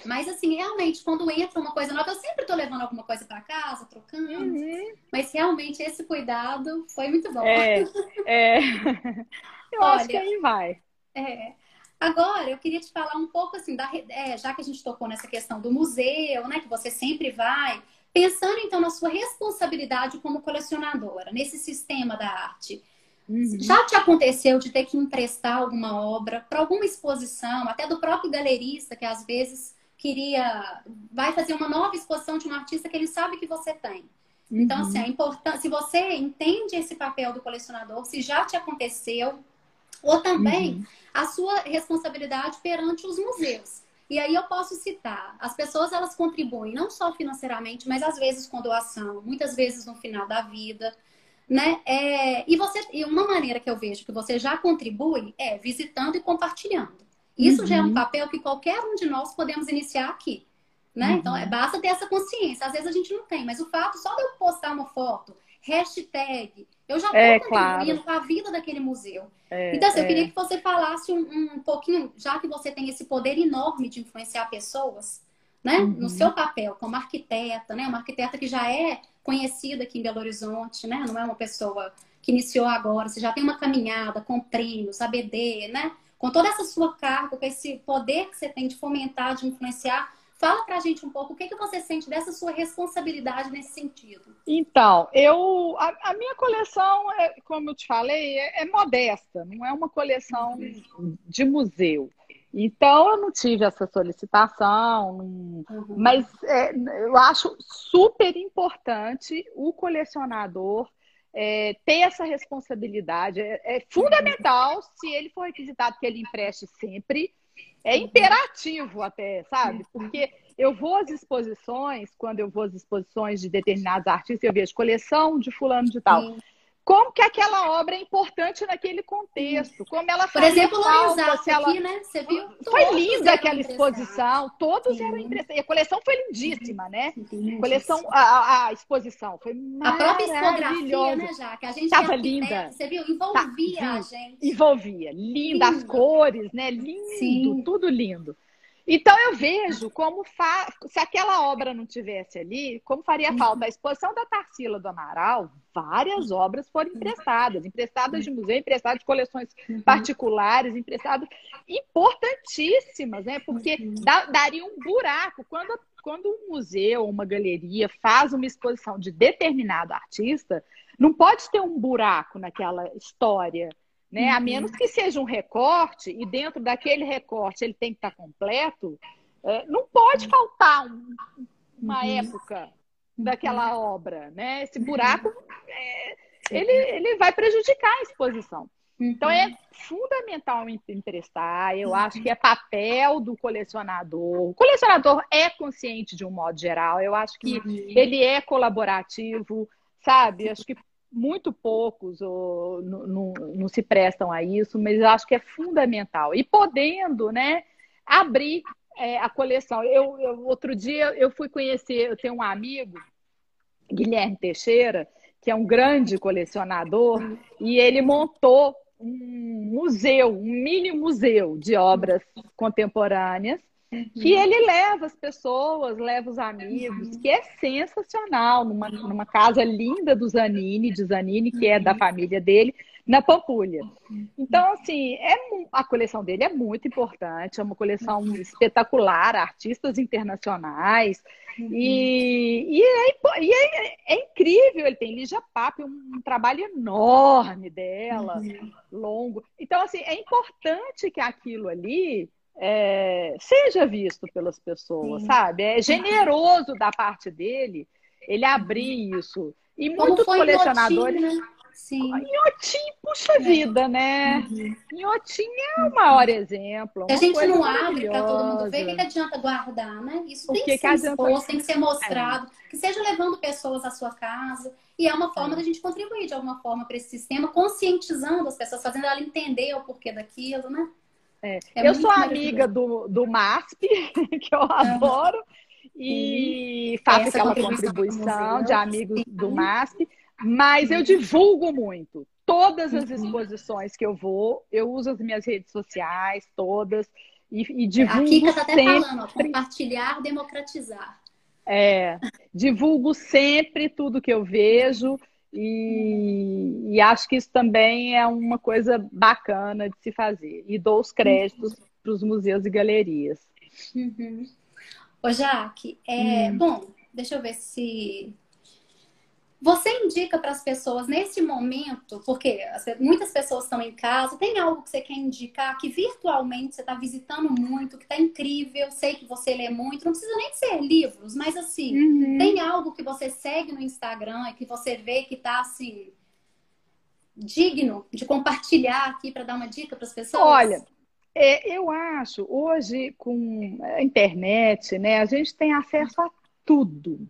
Mas, assim, realmente, quando entra uma coisa nova, eu sempre tô levando alguma coisa para casa, trocando. Uhum. Mas, realmente, esse cuidado foi muito bom. É, é. Eu Olha, acho que aí vai. É. Agora, eu queria te falar um pouco, assim, da, é, já que a gente tocou nessa questão do museu, né, que você sempre vai, pensando, então, na sua responsabilidade como colecionadora, nesse sistema da arte. Uhum. Já te aconteceu de ter que emprestar alguma obra para alguma exposição, até do próprio galerista, que às vezes queria. vai fazer uma nova exposição de um artista que ele sabe que você tem. Uhum. Então, assim, é importante. Se você entende esse papel do colecionador, se já te aconteceu, ou também uhum. a sua responsabilidade perante os museus. E aí eu posso citar, as pessoas elas contribuem não só financeiramente, mas às vezes com doação, muitas vezes no final da vida né? É, e você e uma maneira que eu vejo que você já contribui é visitando e compartilhando. Isso uhum. já é um uhum. papel que qualquer um de nós podemos iniciar aqui, né? Uhum. Então é, basta ter essa consciência. Às vezes a gente não tem, mas o fato só de eu postar uma foto, hashtag, eu já estou é, contribuindo claro. com a vida daquele museu. É, então, assim, eu queria é. que você falasse um, um pouquinho, já que você tem esse poder enorme de influenciar pessoas, né? Uhum. No seu papel como arquiteta, né? Uma arquiteta que já é conhecida aqui em Belo Horizonte, né? Não é uma pessoa que iniciou agora, você já tem uma caminhada com prêmios, ABD, né? Com toda essa sua carga, com esse poder que você tem de fomentar, de influenciar, Fala pra gente um pouco o que, que você sente dessa sua responsabilidade nesse sentido. Então, eu a, a minha coleção, é, como eu te falei, é, é modesta, não é uma coleção uhum. de museu. Então, eu não tive essa solicitação, uhum. mas é, eu acho super importante o colecionador é, ter essa responsabilidade. É, é, fundamental, se ele for requisitado, que ele empreste sempre. É imperativo até, sabe? Porque eu vou às exposições, quando eu vou às exposições de determinados artistas, eu vejo coleção de fulano de tal. Sim como que aquela obra é importante naquele contexto, como ela Por exemplo, Lorenzato ela... aqui, né? Você viu? Foi linda aquela exposição, todos Sim. eram impressionantes. E a coleção foi lindíssima, né? A coleção, a, a, exposição foi maravilhosa. A própria expografia, né, já? Que a gente Tava linda. Você viu? Envolvia tá, a gente. Envolvia. Linda, lindo. as cores, né? Lindo, Sim. tudo lindo. Então eu vejo como fa... se aquela obra não tivesse ali, como faria falta. A exposição da Tarsila do Amaral, várias obras foram emprestadas, emprestadas de museu, emprestadas de coleções particulares, emprestadas importantíssimas, né? Porque daria um buraco quando quando um museu ou uma galeria faz uma exposição de determinado artista, não pode ter um buraco naquela história né? A menos que seja um recorte, e dentro daquele recorte ele tem que estar completo, é, não pode faltar um, uma uhum. época daquela uhum. obra. Né? Esse buraco é, ele, ele vai prejudicar a exposição. Então é fundamental emprestar. Eu acho que é papel do colecionador. O colecionador é consciente de um modo geral. Eu acho que ele é colaborativo, sabe? Acho que muito poucos ou, não, não, se prestam a isso, mas acho que é fundamental. E podendo, né, abrir é, a coleção. Eu, eu, outro dia eu fui conhecer, eu tenho um amigo, Guilherme Teixeira, que é um grande colecionador, e ele montou um museu, um mini museu de obras contemporâneas Uhum. Que ele leva as pessoas, leva os amigos, uhum. que é sensacional, numa, numa casa linda do Zanini, de Zanini, que é da uhum. família dele, na Pampulha. Então, assim, é, a coleção dele é muito importante, é uma coleção uhum. espetacular, artistas internacionais, uhum. e, e, é, e é, é, incrível, ele tem Lígia Pape, um, trabalho enorme dela, uhum. longo. Então, assim, é importante que aquilo ali é, seja visto pelas pessoas, Sim. sabe? É generoso da parte dele ele abrir isso. E Como muitos colecionadores. Inhotim, né? Sim. Inhotim, puxa é. vida, né? Uhum. Inhotim é o maior exemplo. É a gente não abre para todo mundo ver, o que, que adianta guardar, né? Isso tem que, que ser exposto, tem que ser mostrado, é. que seja levando pessoas à sua casa. E é uma forma é. da gente contribuir de alguma forma para esse sistema, conscientizando as pessoas, fazendo ela entender o porquê daquilo, né? É. É eu sou amiga do, do MASP, que eu adoro, e faço Essa aquela contribuição de amigos do MASP, mas eu divulgo muito. Todas as uhum. exposições que eu vou, eu uso as minhas redes sociais, todas. e, e divulgo A Kika está até sempre... falando, ó, compartilhar, democratizar. É, divulgo sempre tudo que eu vejo e, e, acho que isso também é uma coisa bacana de se fazer. E dou os créditos uhum. para os museus e galerias. Uhum. Ô, Jaque, é, hum. bom, deixa eu ver se você indica para as pessoas nesse momento, porque muitas pessoas estão em casa, tem algo que você quer indicar que virtualmente você está visitando muito, que está incrível, sei que você lê muito, não precisa nem ser livros, mas assim, uhum. tem algo que você segue no Instagram e que você vê que está assim digno de compartilhar aqui para dar uma dica para as pessoas? Olha, é, eu acho hoje com a internet, né, a gente tem acesso a tudo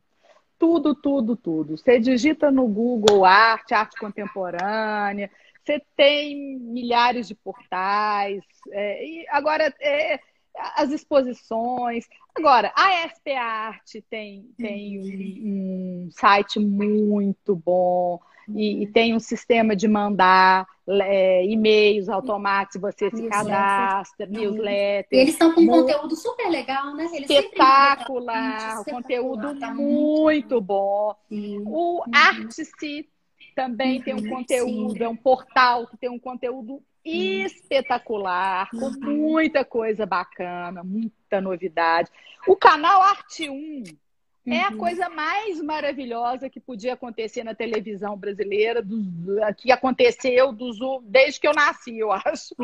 tudo, tudo, tudo. Você digita no Google arte, arte contemporânea, você tem milhares de portais. É, e agora, é, as exposições. Agora, a SP Arte tem, tem um, um site muito bom e, e, tem um sistema de mandar é, e-mails automáticos, você se cadastra, newsletter. E eles estão com um conteúdo super legal, né? Eles espetacular, conteúdo tá muito bom. Sim. O uhum. Artice também uhum. tem um uhum. conteúdo, Sim. é um portal que tem um conteúdo espetacular, com muita coisa bacana, muita novidade. O canal Arte 1 é a uhum. coisa mais maravilhosa que podia acontecer na televisão brasileira, do, que aconteceu do, desde que eu nasci, eu acho.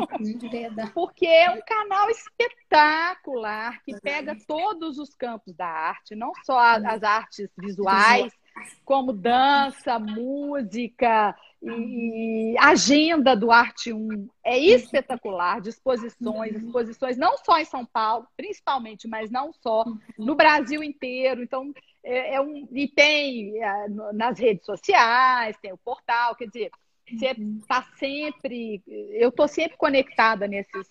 Porque é um canal espetacular que pega todos os campos da arte, não só as artes visuais, como dança, música e agenda do Arte 1. É espetacular, disposições, exposições não só em São Paulo, principalmente, mas não só, no Brasil inteiro. Então, é, é um, e tem é, nas redes sociais, tem o portal, quer dizer, você está sempre, eu estou sempre conectada nesses,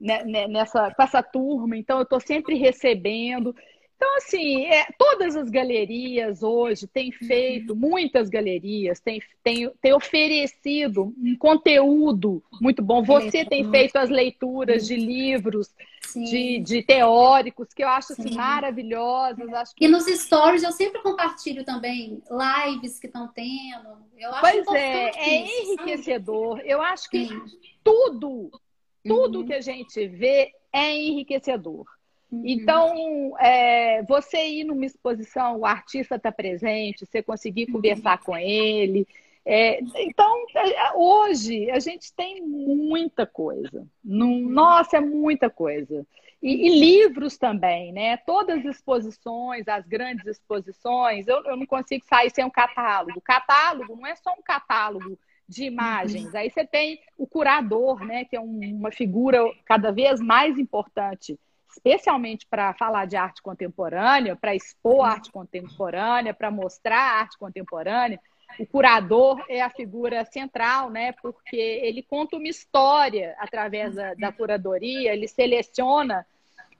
né, né, nessa, com essa turma, então eu estou sempre recebendo. Então, assim, é, todas as galerias hoje têm feito, uhum. muitas galerias têm, têm, têm oferecido um conteúdo muito bom. Você tem feito as leituras de livros, de, de, teóricos, que eu acho assim, maravilhosas. Acho que... E nos stories eu sempre compartilho também lives que estão tendo. Eu acho pois é, é isso, enriquecedor. Sabe? Eu acho que Sim. tudo, tudo uhum. que a gente vê é enriquecedor. Uhum. Então, é, você ir numa exposição, o artista está presente, você conseguir uhum. conversar com ele. É, então, é, hoje a gente tem muita coisa. nossa, é muita coisa. E, e, livros também, né? Todas as exposições, as grandes exposições, eu, eu não consigo sair sem um catálogo. Catálogo não é só um catálogo de imagens. Uhum. Aí você tem o curador, né? Que é um, uma figura cada vez mais importante especialmente para falar de arte contemporânea, para expor arte contemporânea, para mostrar arte contemporânea. O curador é a figura central, né? Porque ele conta uma história através da, da curadoria, ele seleciona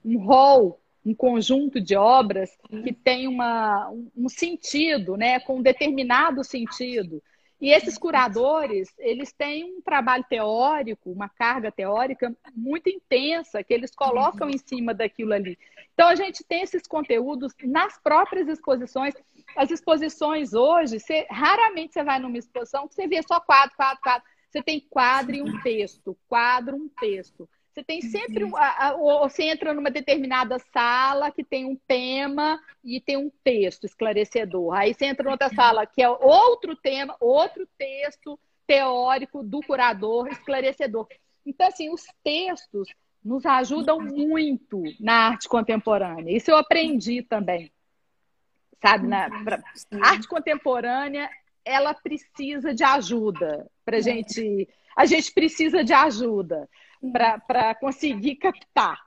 um rol, um conjunto de obras que tem uma, um sentido, né? Com um determinado sentido. E esses curadores, eles têm um trabalho teórico, uma carga teórica muito intensa que eles colocam em cima daquilo ali. Então a gente tem esses conteúdos nas próprias exposições. As exposições hoje, você, raramente você vai numa exposição que você vê só quadro, quadro, quadro. Você tem quadro e um texto, quadro, um texto. Você tem sempre, uhum. ou você entra numa determinada sala que tem um tema e tem um texto esclarecedor. Aí você entra em outra sala que é outro tema, outro texto teórico do curador esclarecedor. Então, assim, os textos nos ajudam muito na arte contemporânea. Isso eu aprendi também. Sabe, na pra, arte contemporânea, ela precisa de ajuda para é. gente. A gente precisa de ajuda para conseguir captar.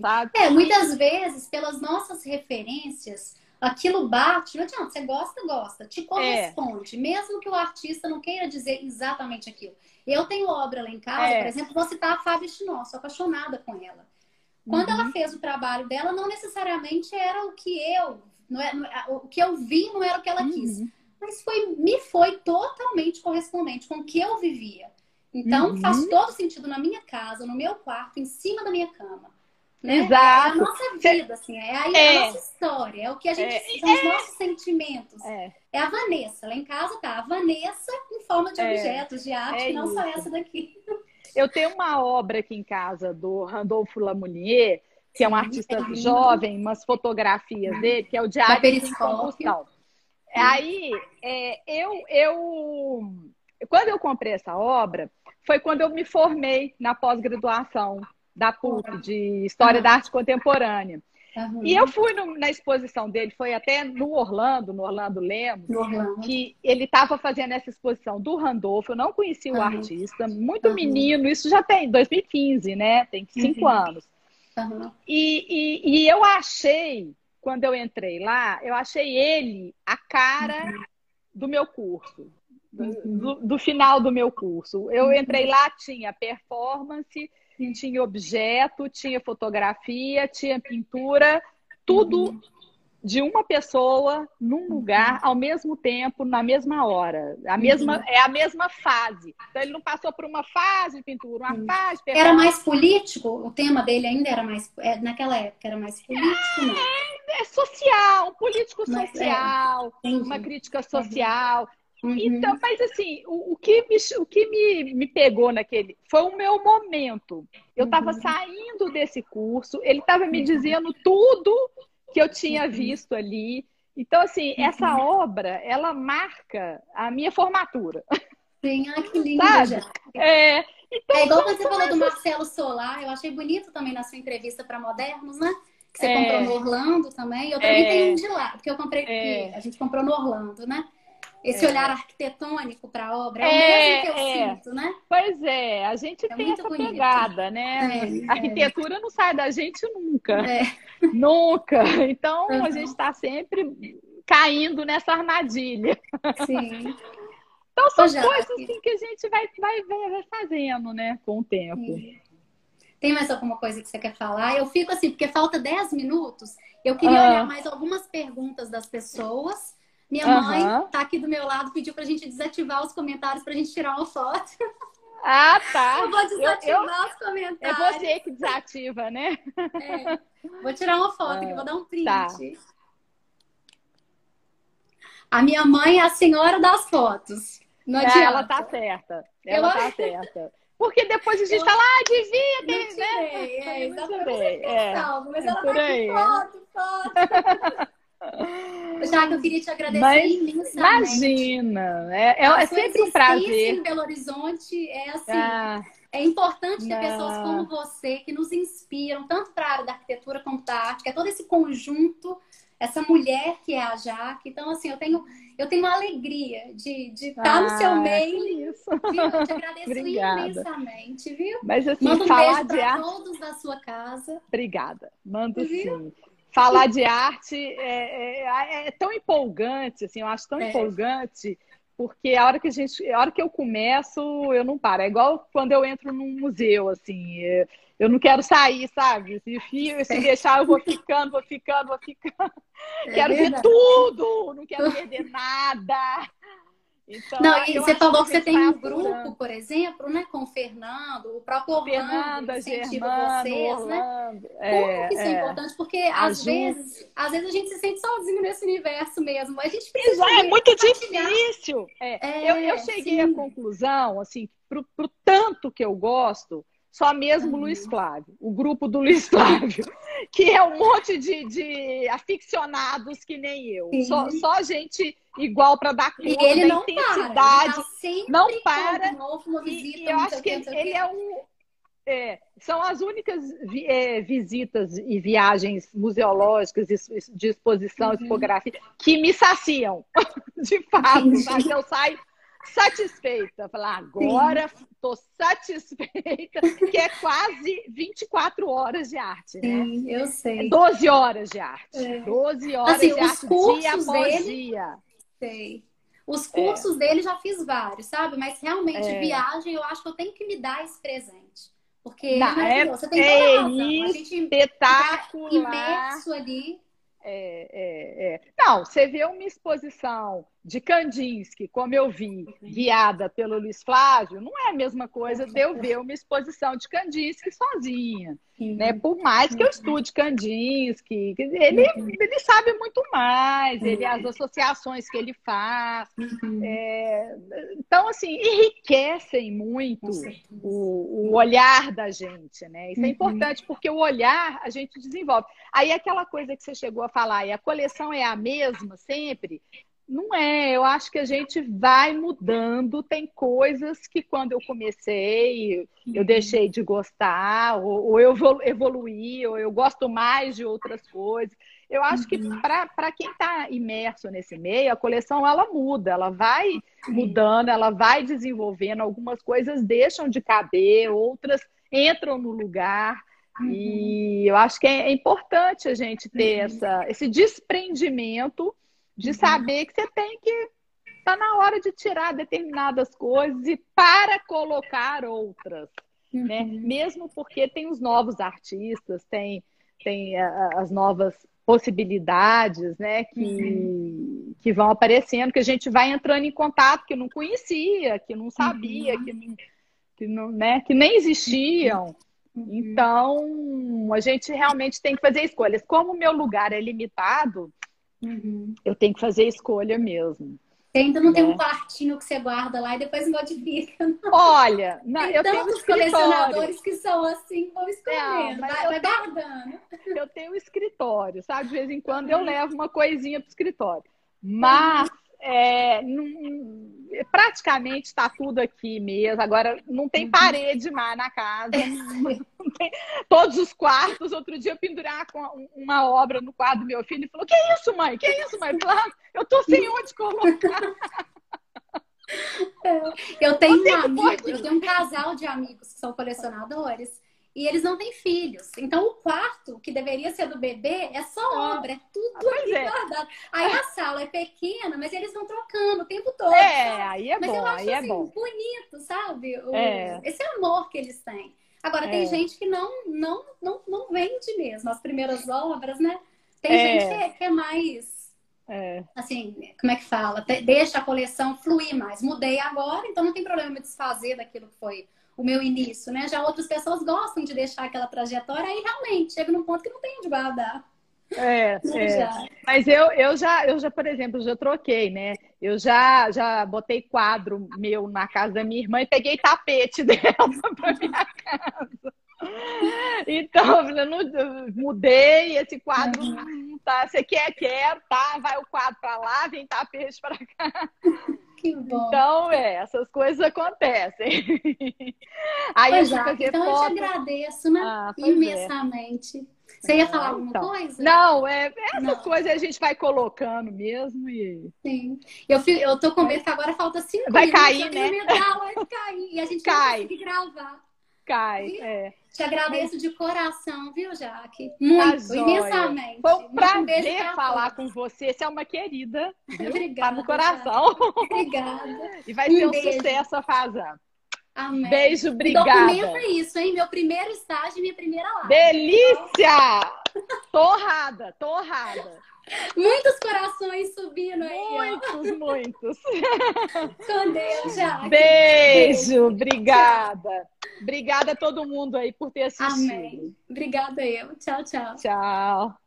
Sabe? É, muitas vezes, pelas nossas referências, aquilo bate, não adianta, você gosta, gosta, te corresponde, é. mesmo que o artista não queira dizer exatamente aquilo. Eu tenho obra lá em casa, é. por exemplo, vou citar a Fábio Chinó, sou apaixonada com ela. Quando uhum. ela fez o trabalho dela, não necessariamente era o que eu, não é, é, o que eu vi não era o que ela uhum. quis, mas foi, me foi totalmente correspondente com o que eu vivia. Então, uhum. faz todo sentido na minha casa, no meu quarto, em cima da minha cama. Né? Exato. É a nossa vida, assim, é a, é. a nossa história, é o que a gente. É. São os é. nossos sentimentos. É. é. a Vanessa. Lá em casa tá a Vanessa em forma de é. objetos de arte, não isso. só essa daqui. Eu tenho uma obra aqui em casa do Randolfo Lamounier, que é um artista jovem, umas fotografias dele, que é o Diário de Combustão. Aí, eu, eu, quando eu comprei essa obra, foi quando eu me formei na pós-graduação da PUC, de História uhum. da Arte Contemporânea. Uhum. E eu fui no, na exposição dele, foi até no Orlando, no Orlando Lemos, Orlando. que ele estava fazendo essa exposição do Randolfo. Eu não conhecia o artista, muito menino, isso já tem 2015, né? Tem cinco uhum. anos. E, e, e, eu achei, quando eu entrei lá, eu achei ele a cara uhum. do meu curso. Do, uhum. do, do, final do meu curso. Eu entrei lá, tinha performance, tinha objeto, tinha fotografia, tinha pintura, tudo uhum. de uma pessoa num lugar ao mesmo tempo, na mesma hora. A mesma, uhum. É a mesma fase. Então ele não passou por uma fase de pintura, uma fase. De era mais político? O tema dele ainda era mais. É, naquela época era mais político, não? É, é social, político é, social, é, uma crítica social. Uhum. Uhum. Então, mas assim, o, o, que, me, o que me, me pegou naquele foi o meu momento. Eu estava uhum. saindo desse curso, ele estava me uhum. dizendo tudo que eu tinha uhum. visto ali. Então, assim, uhum. essa obra, ela marca a minha formatura. Sim, ai, que linda. É, então, é igual você falou do Marcelo Solar, eu achei bonito também na sua entrevista para Modernos, né? Que você é. comprou no Orlando também. Eu também é. tenho um de lá, porque eu comprei, é. a gente comprou no Orlando, né? Esse é. olhar arquitetônico para a obra é, é, o mesmo que eu é. sinto, né? Pois é, a gente é tem essa bonito. pegada, né? É, a arquitetura não sai da gente nunca. É. Nunca. Então uhum. a gente está sempre caindo nessa armadilha. Sim. Então são Ô, coisas assim, que a gente vai, vai, vai fazendo, né, com o tempo. Sim. Tem mais alguma coisa que você quer falar? Eu fico assim, porque falta 10 minutos. Eu queria ah. olhar mais algumas perguntas das pessoas. Minha uhum. mãe tá aqui do meu lado, pediu pra gente desativar os comentários pra gente tirar uma foto. Ah, tá. Eu vou desativar eu, eu... os comentários. É você que desativa, né? É. Vou tirar uma foto aqui, vou dar um print. Tá. A minha mãe é a senhora das fotos. Não é, ela tá certa. Ela eu... tá certa. Porque depois a gente eu... fala, ah, devia ter, né? É, exatamente. É, mas ela tá aqui, foto, foto. Já que eu queria te agradecer Mas, imensamente. Imagina, é, é, é sempre um prazer. em Belo Horizonte é assim. Ah, é importante ter não. pessoas como você que nos inspiram tanto para a área da arquitetura quanto da arte, que é todo esse conjunto, essa mulher que é a Jaque. Então, assim, eu tenho, eu tenho uma alegria de, de estar ah, no seu meio. Isso. Viu? Eu te agradeço imensamente, viu? Mas assim, Manda um falar beijo para todos da sua casa. Obrigada. Mando viu? sim falar de arte é, é, é, tão empolgante, assim, eu acho tão é. empolgante, porque a hora que a gente, a hora que eu começo, eu não paro. É igual quando eu entro num museu, assim, é, eu não quero sair, sabe? Se, se deixar, eu vou ficando, vou ficando, vou ficando. É quero verdade. ver tudo, não quero perder nada. Então, não, e você falou que você tem um grupo, por exemplo, né, com o Fernando, o próprio Orlando, Fernanda, incentiva vocês, né? Orlando, né? É, Como que isso é, é importante? Porque às vezes, às vezes a gente se sente sozinho nesse universo mesmo. A gente precisa. É muito difícil. É, é, eu, eu cheguei sim. à conclusão, assim, pro, pro tanto que eu gosto, só mesmo uhum. Luiz Flávio, o grupo do Luiz Flávio, que é um monte de, de aficionados que nem eu. Só, só gente igual para dar conta e ele não intensidade. Para, ele tá não para. Novo, visita, e, eu acho que ele, ele é um. É, são as únicas vi, é, visitas e viagens museológicas de exposição, uhum. tipografia, que me saciam, de fato. Sabe? Eu saio satisfeita. Falar, agora estou satisfeita, que é quase 24 horas de arte, né? Sim, eu sei. 12 horas de arte. É. 12 horas assim, de arte, dia após dele... dia. Sei. Os cursos é. dele já fiz vários, sabe? Mas realmente, é. viagem, eu acho que eu tenho que me dar esse presente. Porque Não, é, você tem toda a razão. A gente espetacular. imerso ali. É, é, é. Não, você vê uma exposição de Kandinsky, como eu vi, guiada pelo Luiz Flávio, não é a mesma coisa de eu ver uma exposição de Kandinsky sozinha. Né? Por mais que eu estude Kandinsky, ele, ele sabe muito mais, ele, as associações que ele faz. Uhum. É, então, assim, enriquecem muito o, o, olhar da gente. Né? Isso é uhum. importante, porque o olhar a gente desenvolve. Aí aquela coisa que você chegou a falar, e a coleção é a mesma sempre, não é, eu acho que a gente vai mudando. Tem coisas que quando eu comecei, eu uhum. deixei de gostar, ou, ou eu evoluí, ou eu gosto mais de outras coisas. Eu acho que uhum. para quem está imerso nesse meio, a coleção ela muda, ela vai mudando, ela vai desenvolvendo. Algumas coisas deixam de caber, outras entram no lugar. Uhum. E eu acho que é importante a gente ter uhum. essa, esse desprendimento de uhum. saber que você tem que tá na hora de tirar determinadas coisas e para colocar outras, né? uhum. né? Mesmo porque tem os novos artistas, tem tem as novas possibilidades, né, que, uhum. que vão aparecendo, que a gente vai entrando em contato que não conhecia, que não sabia, uhum. que, não, que, não, né, que nem existiam. Uhum. Então, a gente realmente tem que fazer escolhas. Como o meu lugar é limitado, Uhum. Eu tenho que fazer escolha mesmo. Você ainda não né? tem um quartinho que você guarda lá e depois modifica. Não. Olha, não, tem eu tenho um colecionadores que são assim, vão escolhendo, vai, vai guardando. Eu tenho um escritório, sabe? De vez em quando eu levo uma coisinha para o escritório. Mas é, não, praticamente está tudo aqui mesmo. Agora não tem uhum. parede mais na casa. Tem, todos os quartos. Outro dia eu pendurar com uma obra no quadro do meu filho e falou: Que isso, mãe? Que isso, mãe? Eu tô sem onde colocar. Eu tenho um amigo, eu tenho um casal de amigos que são colecionadores e eles não têm filhos. Então, o quarto, que deveria ser do bebê, é só ah. obra, é tudo ah, aqui é. guardado. Aí a sala é pequena, mas eles vão trocando o tempo todo. É, sabe? aí é mas bom, eu acho é assim, bom. bonito, sabe? O, é. Esse amor que eles têm. Agora, é. tem gente que não, não, não, não vende mesmo as primeiras obras, né? Tem é. gente que é, que é mais. É. Assim, como é que fala? Deixa a coleção fluir mais. Mudei agora, então não tem problema me desfazer daquilo que foi o meu início, né? Já outras pessoas gostam de deixar aquela trajetória e realmente chega num ponto que não tem onde guardar. É, é. mas eu, eu já, eu já, por exemplo, já troquei, né? Eu já, já botei quadro meu na casa da minha irmã e peguei tapete dela para minha casa. Então, eu não, mudei esse quadro, uhum. tá? Você quer, quer, tá? Vai o quadro para lá, vem tapete para cá. Que bom. Então, é, essas coisas acontecem. Aí pois eu é. então foto... eu te agradeço, né? Ah, é. Imensamente. É. Você ia falar alguma então, coisa? Não, é, essas coisas a gente vai colocando mesmo e. Sim. Eu, eu tô com medo que agora falta cinco vai minutos. Cair, né? vai cair, E a gente Cai. vai conseguir gravar. Cai, é. Te agradeço de coração, viu, Jaque? Muito, tá imensamente. Foi um prazer um falar com você. Você é uma querida. Obrigada. Tá no coração. Obrigada. E vai um ser um beijo. sucesso a Fazan. Amém. Beijo, obrigada. Documenta isso, hein? Meu primeiro estágio e minha primeira live. Delícia! Torrada, torrada. Muitos corações subindo aí. Muitos, ó. muitos. Com Deus, já. Beijo, Beijo. obrigada. Obrigada a todo mundo aí por ter assistido. Amém. Obrigada eu. Tchau, tchau. Tchau.